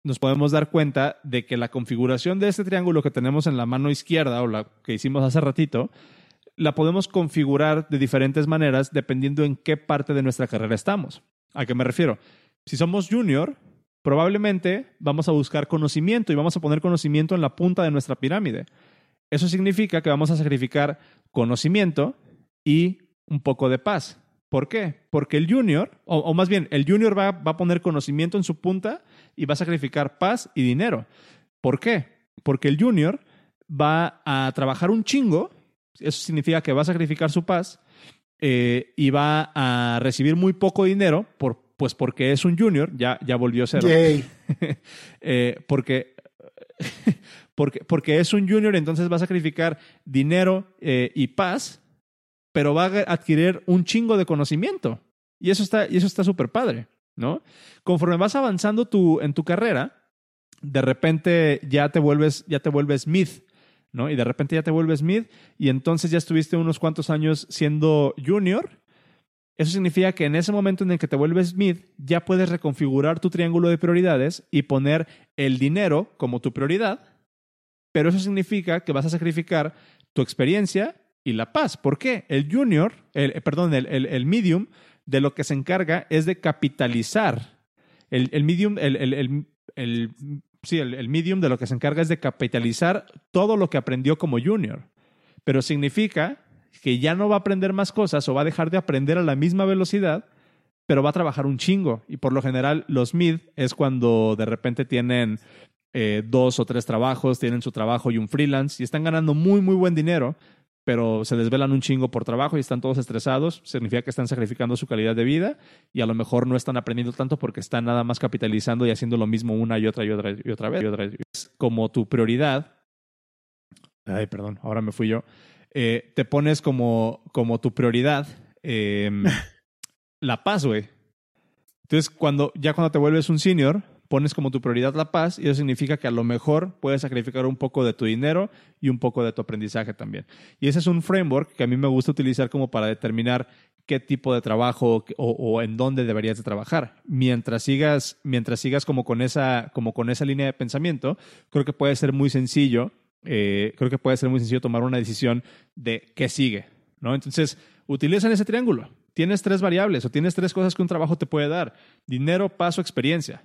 nos podemos dar cuenta de que la configuración de este triángulo que tenemos en la mano izquierda o la que hicimos hace ratito, la podemos configurar de diferentes maneras dependiendo en qué parte de nuestra carrera estamos. ¿A qué me refiero? Si somos junior, probablemente vamos a buscar conocimiento y vamos a poner conocimiento en la punta de nuestra pirámide. Eso significa que vamos a sacrificar conocimiento y un poco de paz. ¿Por qué? Porque el junior, o, más bien, el junior va, va, a poner conocimiento en su punta y va a sacrificar paz y dinero. ¿Por qué? Porque el junior va a trabajar un chingo, eso significa que va a sacrificar su paz eh, y va a recibir muy poco dinero, por, pues porque es un junior, ya, ya volvió a ser. eh, porque, porque, porque es un junior, entonces va a sacrificar dinero eh, y paz pero va a adquirir un chingo de conocimiento. Y eso está y eso está súper padre, ¿no? Conforme vas avanzando tu, en tu carrera, de repente ya te vuelves ya te vuelves mid, ¿no? Y de repente ya te vuelves mid y entonces ya estuviste unos cuantos años siendo junior. Eso significa que en ese momento en el que te vuelves mid, ya puedes reconfigurar tu triángulo de prioridades y poner el dinero como tu prioridad, pero eso significa que vas a sacrificar tu experiencia y la paz. ¿Por qué? El junior, el, eh, perdón, el, el, medium, de lo que se encarga es de capitalizar. El, el medium, el, sí, el, medium de lo que se encarga es de capitalizar todo lo que aprendió como junior. Pero significa que ya no va a aprender más cosas o va a dejar de aprender a la misma velocidad, pero va a trabajar un chingo. Y por lo general, los mid es cuando de repente tienen eh, dos o tres trabajos, tienen su trabajo y un freelance y están ganando muy, muy buen dinero, pero se desvelan un chingo por trabajo y están todos estresados, significa que están sacrificando su calidad de vida y a lo mejor no están aprendiendo tanto porque están nada más capitalizando y haciendo lo mismo una y otra y otra y otra vez. Y otra. Como tu prioridad, ay, perdón, ahora me fui yo, eh, te pones como, como tu prioridad em, la paz, güey. Entonces, cuando, ya cuando te vuelves un senior, pones como tu prioridad la paz y eso significa que a lo mejor puedes sacrificar un poco de tu dinero y un poco de tu aprendizaje también. Y ese es un framework que a mí me gusta utilizar como para determinar qué tipo de trabajo o, en dónde deberías de trabajar. Mientras sigas, mientras sigas como con esa, como con esa línea de pensamiento, creo que puede ser muy sencillo, eh, creo que puede ser muy sencillo tomar una decisión de qué sigue, ¿no? Entonces, utilizan ese triángulo. Tienes tres variables o tienes tres cosas que un trabajo te puede dar. Dinero, paso, experiencia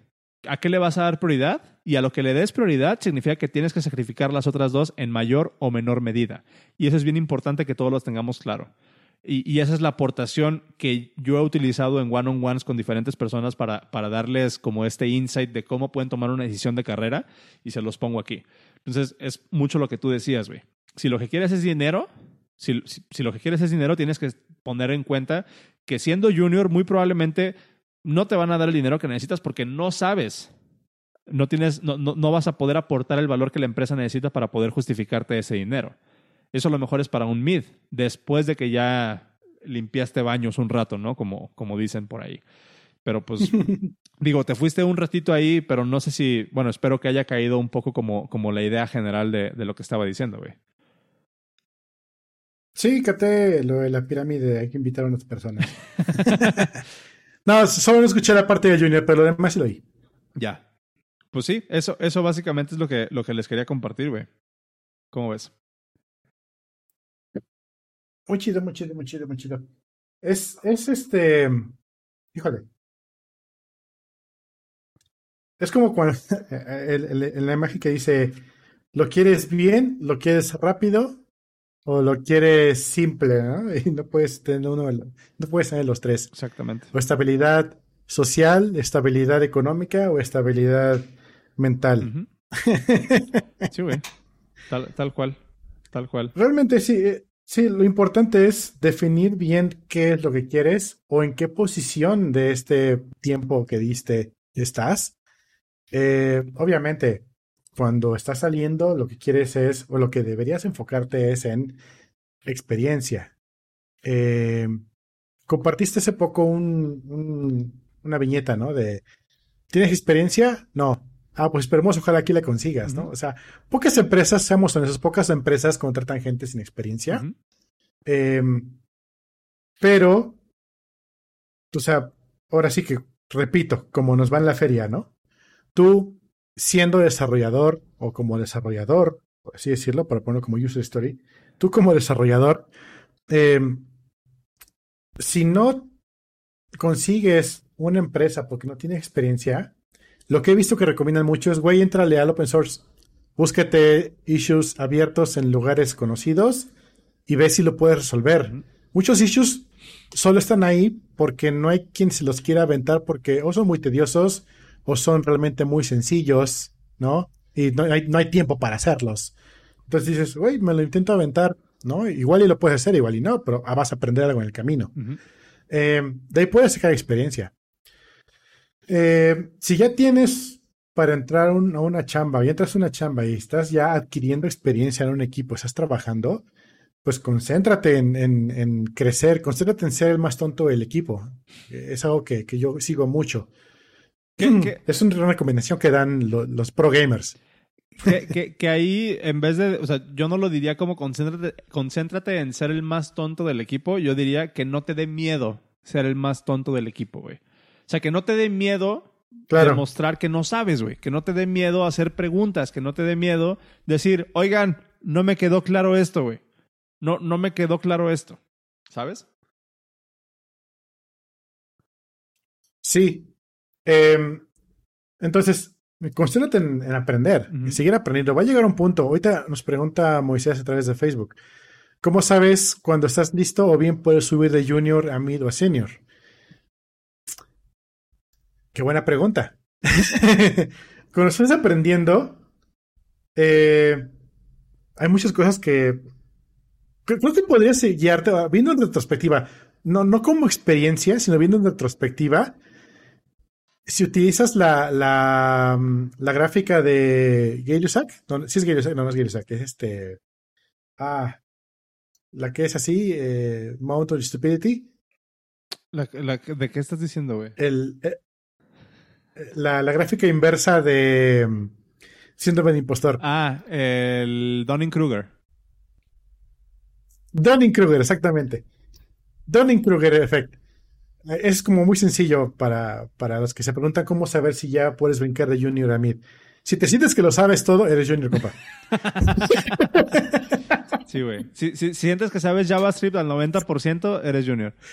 a qué le vas a dar prioridad y a lo que le des prioridad significa que tienes que sacrificar las otras dos en mayor o menor medida. Y eso es bien importante que todos los tengamos claro. Y, y esa es la aportación que yo he utilizado en one-on-ones con diferentes personas para, para darles como este insight de cómo pueden tomar una decisión de carrera y se los pongo aquí. Entonces, es mucho lo que tú decías, güey. Si lo que quieres es dinero, si, si, si lo que quieres es dinero, tienes que poner en cuenta que siendo junior, muy probablemente no te van a dar el dinero que necesitas porque no sabes. No, tienes, no, no, no vas a poder aportar el valor que la empresa necesita para poder justificarte ese dinero. Eso a lo mejor es para un mid, después de que ya limpiaste baños un rato, ¿no? Como, como dicen por ahí. Pero pues, digo, te fuiste un ratito ahí, pero no sé si, bueno, espero que haya caído un poco como, como la idea general de, de lo que estaba diciendo, güey. Sí, capté lo de la pirámide, hay que invitar a unas personas. no, solo no escuché la parte de Junior, pero lo demás sí lo oí. Ya. Pues sí, eso, eso básicamente es lo que, lo que les quería compartir, güey. ¿Cómo ves? Muy chido, muy chido, muy chido, muy chido. Es, es este. Híjole. Es como cuando el, la imagen que dice: ¿Lo quieres bien? ¿Lo quieres rápido? ¿O lo quieres simple? ¿no? Y no puedes tener uno, no puedes tener los tres. Exactamente. O estabilidad social, estabilidad económica o estabilidad mental. Uh -huh. Sí, güey. Tal, tal cual. Tal cual. Realmente sí. eh, Sí, lo importante es definir bien qué es lo que quieres o en qué posición de este tiempo que diste estás. Eh, obviamente, cuando estás saliendo, lo que quieres es, o lo que deberías enfocarte es en experiencia. Eh, compartiste hace poco un, un, una viñeta, ¿no? De, ¿tienes experiencia? No. Ah, pues esperemos, ojalá aquí la consigas, ¿no? Uh -huh. O sea, pocas empresas, seamos honestos, pocas empresas contratan gente sin experiencia. Uh -huh. eh, pero, o sea, ahora sí que, repito, como nos va en la feria, ¿no? Tú, siendo desarrollador o como desarrollador, por así decirlo, para ponerlo como user story, tú como desarrollador, eh, si no consigues una empresa porque no tienes experiencia, lo que he visto que recomiendan mucho es, güey, entrale al open source. Búsquete issues abiertos en lugares conocidos y ve si lo puedes resolver. Uh -huh. Muchos issues solo están ahí porque no hay quien se los quiera aventar porque o son muy tediosos o son realmente muy sencillos, ¿no? Y no hay, no hay tiempo para hacerlos. Entonces dices, güey, me lo intento aventar, ¿no? Igual y lo puedes hacer, igual y no, pero vas a aprender algo en el camino. Uh -huh. eh, de ahí puedes sacar experiencia. Eh, si ya tienes para entrar un, a una chamba, ya entras a una chamba y estás ya adquiriendo experiencia en un equipo, estás trabajando, pues concéntrate en, en, en crecer, concéntrate en ser el más tonto del equipo. Es algo que, que yo sigo mucho. ¿Qué, qué? Es una recomendación que dan lo, los pro gamers. Que, que, que, ahí, en vez de, o sea, yo no lo diría como concéntrate, concéntrate en ser el más tonto del equipo, yo diría que no te dé miedo ser el más tonto del equipo, güey. O sea, que no te dé miedo claro. demostrar que no sabes, güey. Que no te dé miedo hacer preguntas, que no te dé miedo decir, oigan, no me quedó claro esto, güey. No, no me quedó claro esto. ¿Sabes? Sí. Eh, entonces, concéntrate en, en aprender uh -huh. y seguir aprendiendo. Va a llegar un punto. Ahorita nos pregunta Moisés a través de Facebook. ¿Cómo sabes cuando estás listo o bien puedes subir de junior a mid o a senior? Qué buena pregunta. Cuando estás aprendiendo, eh, hay muchas cosas que creo que podrías guiarte viendo en retrospectiva, no, no como experiencia, sino viendo en retrospectiva. Si utilizas la, la, la gráfica de Gay-Lussac, no, si es Gay-Lussac, no, no es Gay-Lussac, es este. Ah, la que es así, eh, Mount of Stupidity. La, la, ¿De qué estás diciendo, güey? El, eh, la, la, gráfica inversa de um, síndrome de impostor. Ah, el Donning-Kruger. Donning-Kruger, exactamente. Donning-Kruger effect. Es como muy sencillo para, para los que se preguntan cómo saber si ya puedes brincar de junior a mid. Si te sientes que lo sabes todo, eres junior, compa. sí, güey. Si, si, si, sientes que sabes JavaScript al 90%, eres junior.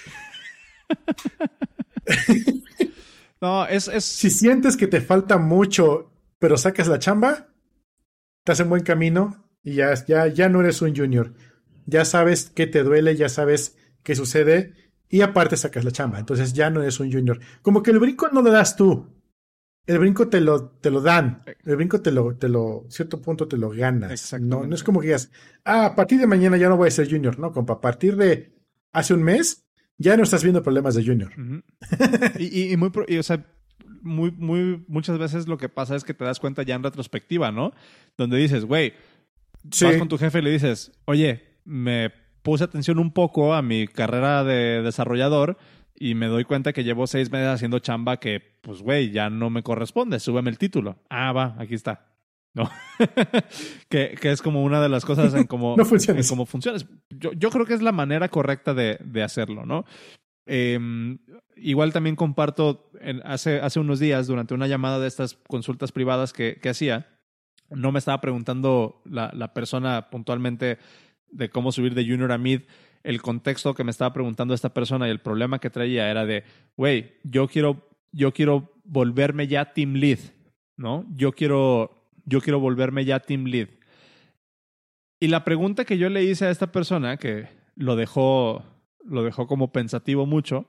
No, es, es... Si sientes que te falta mucho, pero sacas la chamba, estás en buen camino y ya, ya, ya no eres un junior. Ya sabes qué te duele, ya sabes qué sucede y aparte sacas la chamba. Entonces ya no eres un junior. Como que el brinco no lo das tú. El brinco te lo, te lo dan. El brinco te lo, te lo, cierto punto te lo ganas. No, no es como que digas, ah, a partir de mañana ya no voy a ser junior. No, compa, a partir de hace un mes ya no estás viendo problemas de junior. y, y, muy, o sea, muy, muy, muchas veces lo que pasa es que te das cuenta ya en retrospectiva, ¿no? Donde dices, güey, vas con tu jefe y le dices, oye, me puse atención un poco a mi carrera de desarrollador y me doy cuenta que llevo seis meses haciendo chamba que, pues, güey, ya no me corresponde, súbeme el título. Ah, va, aquí está. ¿no? que, que, es como una de las cosas en cómo, no funciona. cómo funciona. Yo, yo, creo que es la manera correcta de, de hacerlo, ¿no? Eh, igual también comparto, en, hace, hace unos días, durante una llamada de estas consultas privadas que, que hacía, no me estaba preguntando la, la, persona puntualmente de cómo subir de junior a mid. El contexto que me estaba preguntando esta persona y el problema que traía era de, güey, yo quiero, yo quiero volverme ya team lead, ¿no? Yo quiero, yo quiero volverme ya team lead. Y la pregunta que yo le hice a esta persona, que lo dejó lo dejó como pensativo mucho.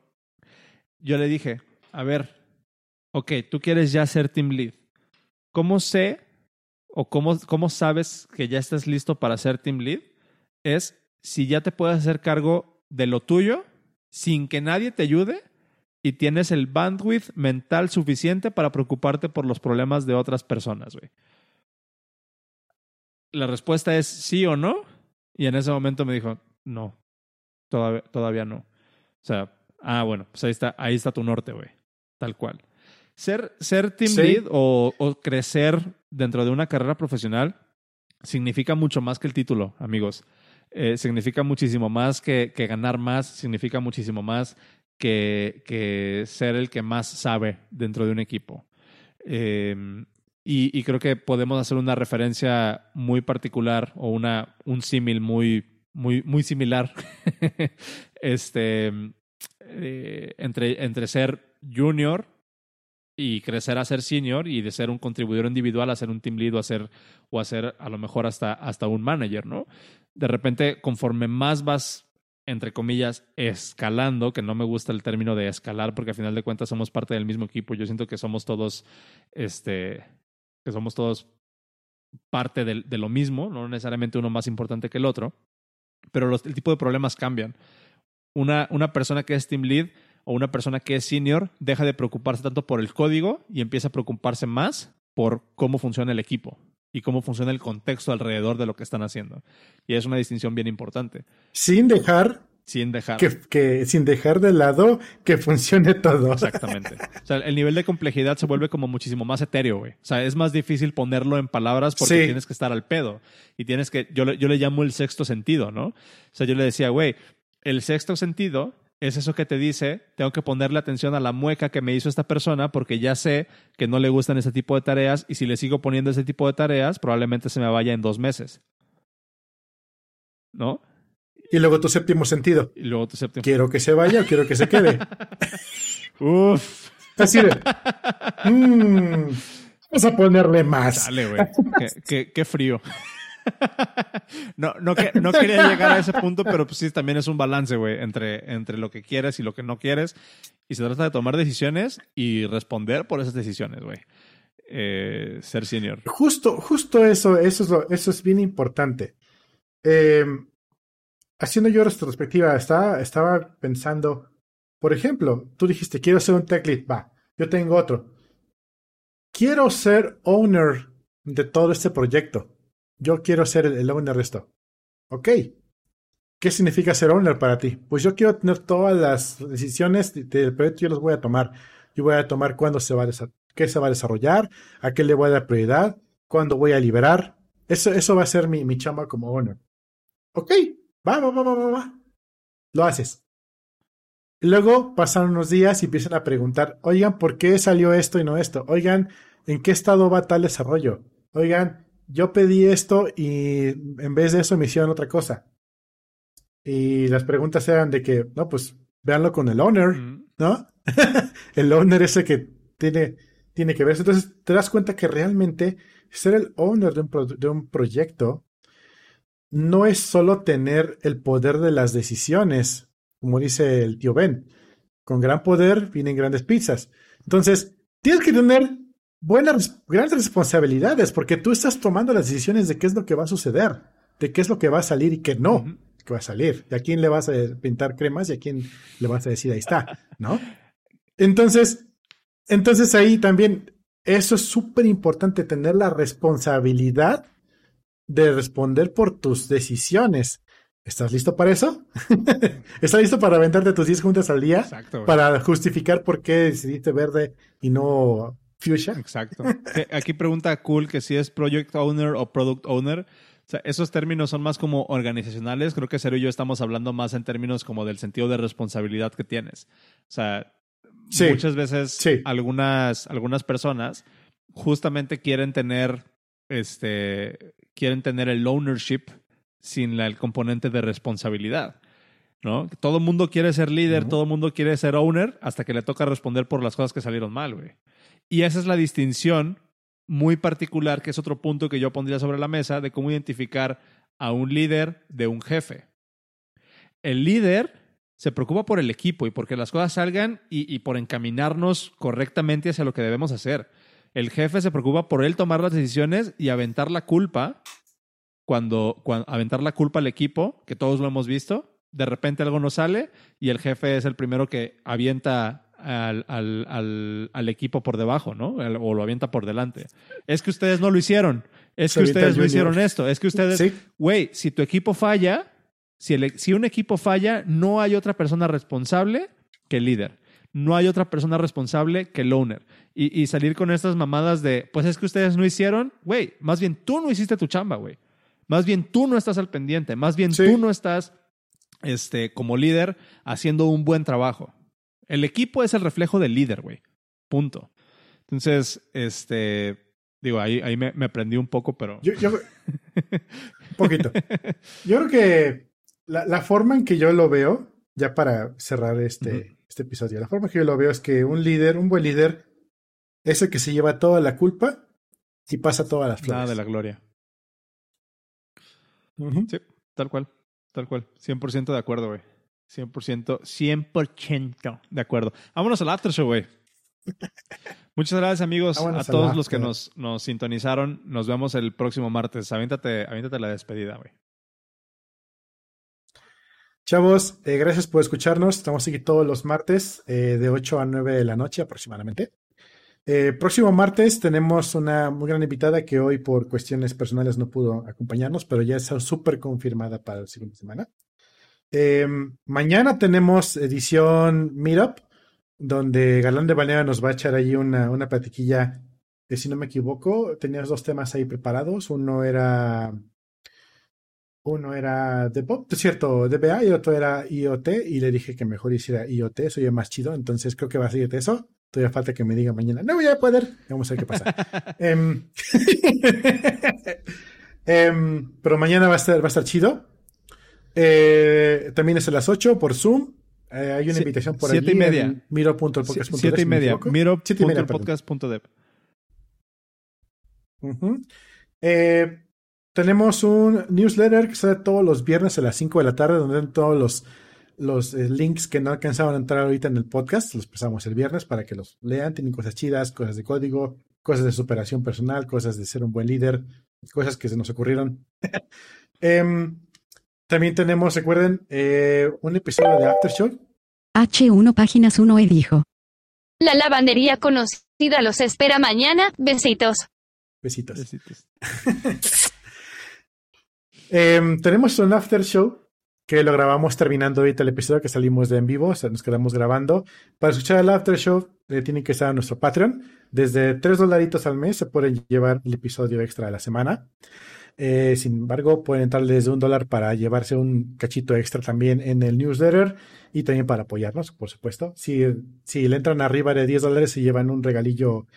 Yo le dije, a ver, ok, tú quieres ya ser team lead. ¿Cómo sé o cómo, cómo sabes que ya estás listo para ser team lead? Es si ya te puedes hacer cargo de lo tuyo sin que nadie te ayude y tienes el bandwidth mental suficiente para preocuparte por los problemas de otras personas, güey. La respuesta es sí o no. Y en ese momento me dijo, no, Todavía, todavía no. O sea, ah, bueno, pues ahí está, ahí está tu norte, güey. Tal cual. Ser, ser team lead o, o, crecer dentro de una carrera profesional significa mucho más que el título, amigos. Eh, significa muchísimo más que, que, ganar más, significa muchísimo más que, que, ser el que más sabe dentro de un equipo. Eh, y, y, creo que podemos hacer una referencia muy particular o una, un símil muy muy, muy similar este, eh, entre, entre ser junior y crecer a ser senior y de ser un contribuidor individual a ser un team lead o a ser, o a ser a lo mejor hasta, hasta un manager, ¿no? De repente, conforme más vas, entre comillas, escalando, que no me gusta el término de escalar porque al final de cuentas somos parte del mismo equipo, yo siento que somos todos, este, que somos todos parte de, de lo mismo, no necesariamente uno más importante que el otro pero los, el tipo de problemas cambian. Una, una persona que es team lead o una persona que es senior deja de preocuparse tanto por el código y empieza a preocuparse más por cómo funciona el equipo y cómo funciona el contexto alrededor de lo que están haciendo. Y es una distinción bien importante. Sin dejar sin dejar. Que, que, sin dejar de lado que funcione todo. Exactamente. O sea, el nivel de complejidad se vuelve como muchísimo más etéreo, güey. O sea, es más difícil ponerlo en palabras porque tienes que estar al pedo. Y tienes que, yo, yo le llamo el sexto sentido, ¿no? O sea, yo le decía, güey, el sexto sentido es eso que te dice, tengo que ponerle atención a la mueca que me hizo esta persona porque ya sé que no le gustan ese tipo de tareas y si le sigo poniendo ese tipo de tareas, probablemente se me vaya en dos meses. ¿No? Y luego tu séptimo sentido. Y luego tu séptimo. Quiero que se vaya o quiero que se quede. Uf. Así de. Mmm, vamos a ponerle más. Dale, güey. qué, qué, qué, frío. no, no, que, no quería llegar a ese punto, pero pues sí, también es un balance, güey, entre, entre lo que quieres y lo que no quieres. Y se trata de tomar decisiones y responder por esas decisiones, güey. Eh, ser senior. Justo, justo eso, eso es, lo, eso es bien importante. Eh, haciendo yo retrospectiva, estaba, estaba pensando, por ejemplo, tú dijiste, quiero ser un tech lead, va, yo tengo otro. Quiero ser owner de todo este proyecto. Yo quiero ser el, owner de esto. Ok. ¿Qué significa ser owner para ti? Pues yo quiero tener todas las decisiones del proyecto, yo las voy a tomar. Yo voy a tomar cuándo se va a va desarrollar, a qué le voy a dar prioridad, cuándo voy a liberar. Eso, eso va a ser mi, mi chamba como owner. Ok, Va, va, va, va, va, Lo haces. Luego pasan unos días y empiezan a preguntar, oigan, ¿por qué salió esto y no esto? Oigan, ¿en qué estado va tal desarrollo? Oigan, yo pedí esto y en vez de eso me hicieron otra cosa. Y las preguntas eran de que, no, pues véanlo con el owner, ¿no? el owner ese que tiene, tiene que ver. Entonces te das cuenta que realmente ser el owner de un, de un proyecto no es solo tener el poder de las decisiones como dice el tío Ben. Con gran poder vienen grandes pizzas. Entonces, tienes que tener buenas, grandes responsabilidades porque tú estás tomando las decisiones de qué es lo que va a suceder, de qué es lo que va a salir y qué no que va a salir. Y a quién le vas a pintar cremas y a quién le vas a decir ahí está, ¿no? Entonces, entonces ahí también, eso es súper importante, tener la responsabilidad de responder por tus decisiones. ¿Estás listo para eso? ¿Estás listo para aventarte tus 10 juntas al día? Exacto. Para justificar por qué decidiste verde y no fuchsia. Exacto. Aquí pregunta Cool que si es Project Owner o Product Owner. O sea, esos términos son más como organizacionales. Creo que Cero y yo estamos hablando más en términos como del sentido de responsabilidad que tienes. O sea, Sí. muchas veces Sí. algunas, algunas personas justamente quieren tener este quieren tener el ownership sin la- el componente de responsabilidad. ¿No? Todo el mundo quiere ser líder, Ujú. todo el mundo quiere ser owner hasta que le toca responder por las cosas que salieron mal, güey. Y esa es la distinción muy particular, que es otro punto que yo pondría sobre la mesa, de cómo identificar a un líder de un jefe. El líder se preocupa por el equipo y porque las cosas salgan y, por encaminarnos correctamente hacia lo que debemos hacer. El jefe se preocupa por él tomar las decisiones y aventar la culpa cuando, cuando aventar la culpa al equipo, que todos lo hemos visto. De repente algo no sale y el jefe es el primero que avienta al, al, al, al equipo por debajo, ¿no? O lo avienta por delante. Es que ustedes no lo hicieron. Es Se que ustedes no hicieron esto. Es que ustedes Sí, güey, si tu equipo falla, si, el- si un equipo falla, no hay otra persona responsable que el líder. No hay otra persona responsable que el owner. Y, y salir con estas mamadas de, pues es que ustedes no hicieron, güey, más bien tú no hiciste tu chamba, güey. Más bien tú no estás al pendiente. Más bien Sí. tú no estás, este, como líder, haciendo un buen trabajo. El equipo es el reflejo del líder, güey. Punto. Entonces, este, digo, ahí, ahí me, me prendí un poco, pero... Yo, yo- un poquito. Yo creo que la, la forma en que yo lo veo, ya para cerrar este, este episodio, la forma en que yo lo veo es que un líder, un buen líder, es el que se lleva toda la culpa y pasa todas las flores. Nada de la gloria. Sí, tal cual, tal cual. 100% de acuerdo, güey. 100%, 100% de acuerdo. Vámonos al after show, güey. Muchas gracias, amigos, Vámonos a todos los que nos, nos sintonizaron. Nos vemos el próximo martes. Aviéntate, aviéntate la despedida, güey. Chavos, eh, gracias por escucharnos. Estamos aquí todos los martes eh, de 8 a 9 de la noche aproximadamente. Eh, próximo martes tenemos una muy gran invitada que hoy por cuestiones personales no pudo acompañarnos, pero ya está súper confirmada para la siguiente semana. Eh, mañana tenemos edición Meetup, donde Galán de Balea nos va a echar ahí una, una platiquilla, si no me equivoco, tenías dos temas ahí preparados. Uno era uno era DevOps, es cierto, DBA y otro era IoT y le dije que mejor hiciera IoT, soy más chido, entonces creo que va a de eso. Todavía falta que me diga mañana, no voy a poder, vamos a ver qué pasa. Em, em, pero mañana va a estar, va a estar chido. Eh, también es a las 8 por Zoom. Eh, hay una invitación por siete allí y media. en miro.podcast.dev, Siete y media. equivoco. Miro Siete y media, punto perdón. podcast punto dev. Ujú. Eh, tenemos un newsletter que sale todos los viernes a las 5 de la tarde, donde dan todos los, los eh, links que no alcanzaban a entrar ahorita en el podcast. Los pasamos el viernes para que los lean. Tienen cosas chidas, cosas de código, cosas de superación personal, cosas de ser un buen líder, cosas que se nos ocurrieron. Em, también tenemos, recuerden, eh, un episodio de Aftershock. H1 páginas 1 e dijo. La lavandería conocida los espera mañana. Besitos. Besitos. Besitos. Em, tenemos un after show que lo grabamos terminando ahorita el episodio que salimos de en vivo, o sea, nos quedamos grabando. Para escuchar el after show eh, tienen que estar en nuestro Patreon. Desde 3 dolaritos al mes se pueden llevar el episodio extra de la semana. Eh, sin embargo, pueden entrar desde un dólar para llevarse un cachito extra también en el newsletter y también para apoyarnos, por supuesto. Si, si le entran arriba de 10 dólares, se llevan un regalillo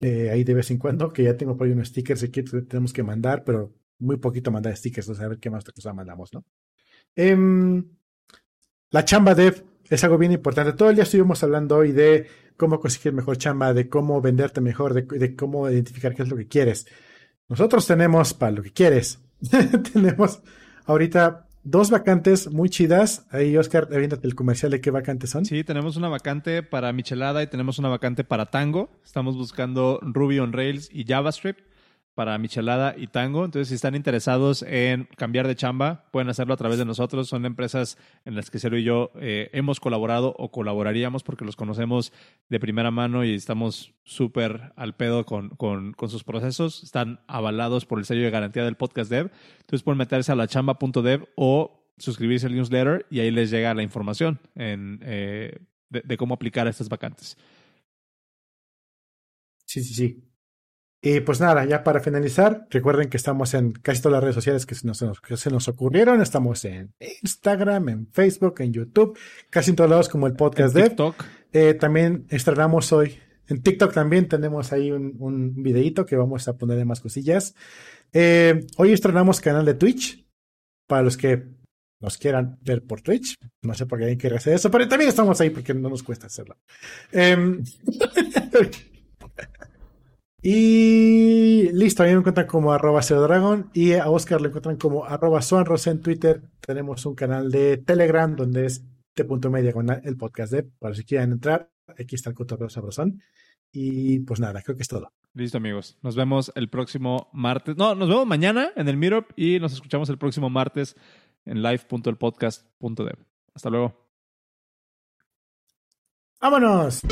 eh, ahí de vez en cuando, que ya tengo por ahí unos stickers que tenemos que mandar, pero muy poquito mandar stickers, o sea, a ver qué más cosa mandamos, ¿no? Em, la chamba dev es algo bien importante. Todo el día estuvimos hablando hoy de cómo conseguir mejor chamba, de cómo venderte mejor, de cómo identificar qué es lo que quieres. Nosotros tenemos para lo que quieres. tenemos ahorita dos vacantes muy chidas. Ahí, Oscar, el comercial de qué vacantes son. Sí, tenemos una vacante para Michelada y tenemos una vacante para Tango. Estamos buscando Ruby on Rails y JavaScript para Michelada y Tango. Entonces, si están interesados en cambiar de chamba, pueden hacerlo a través de nosotros. Son empresas en las que Cero y yo eh, hemos colaborado o colaboraríamos porque los conocemos de primera mano y estamos súper al pedo con, con, sus procesos. Están avalados por el sello de garantía del podcast dev. Entonces, pueden meterse a la chamba.dev o suscribirse al newsletter y ahí les llega la información eh, de, de cómo aplicar a estas vacantes. Sí, sí, sí. Y pues nada, ya para finalizar, recuerden que estamos en casi todas las redes sociales que se nos, que se nos ocurrieron. Estamos en Instagram, en Facebook, en YouTube, casi en todos lados como el podcast de. TikTok. Eh, también estrenamos hoy. En TikTok también tenemos ahí un, un videíto que vamos a ponerle más cosillas. Eh, hoy estrenamos canal de Twitch. Para los que nos quieran ver por Twitch. No sé por qué hay que hacer eso, pero también estamos ahí porque no nos cuesta hacerlo. Eh, y listo, a mí me encuentran como arroba Dragon y a Oscar le encuentran como arroba Swanros en Twitter. Tenemos un canal de Telegram donde es t.media con el podcast de, para si quieren entrar, aquí está el cotorreo sabrosón. Y pues nada, creo que es todo. Listo, amigos. Nos vemos el próximo martes. No, nos vemos mañana en el Meetup y nos escuchamos el próximo martes en live.elpodcast.dev. Hasta luego. ¡Vámonos!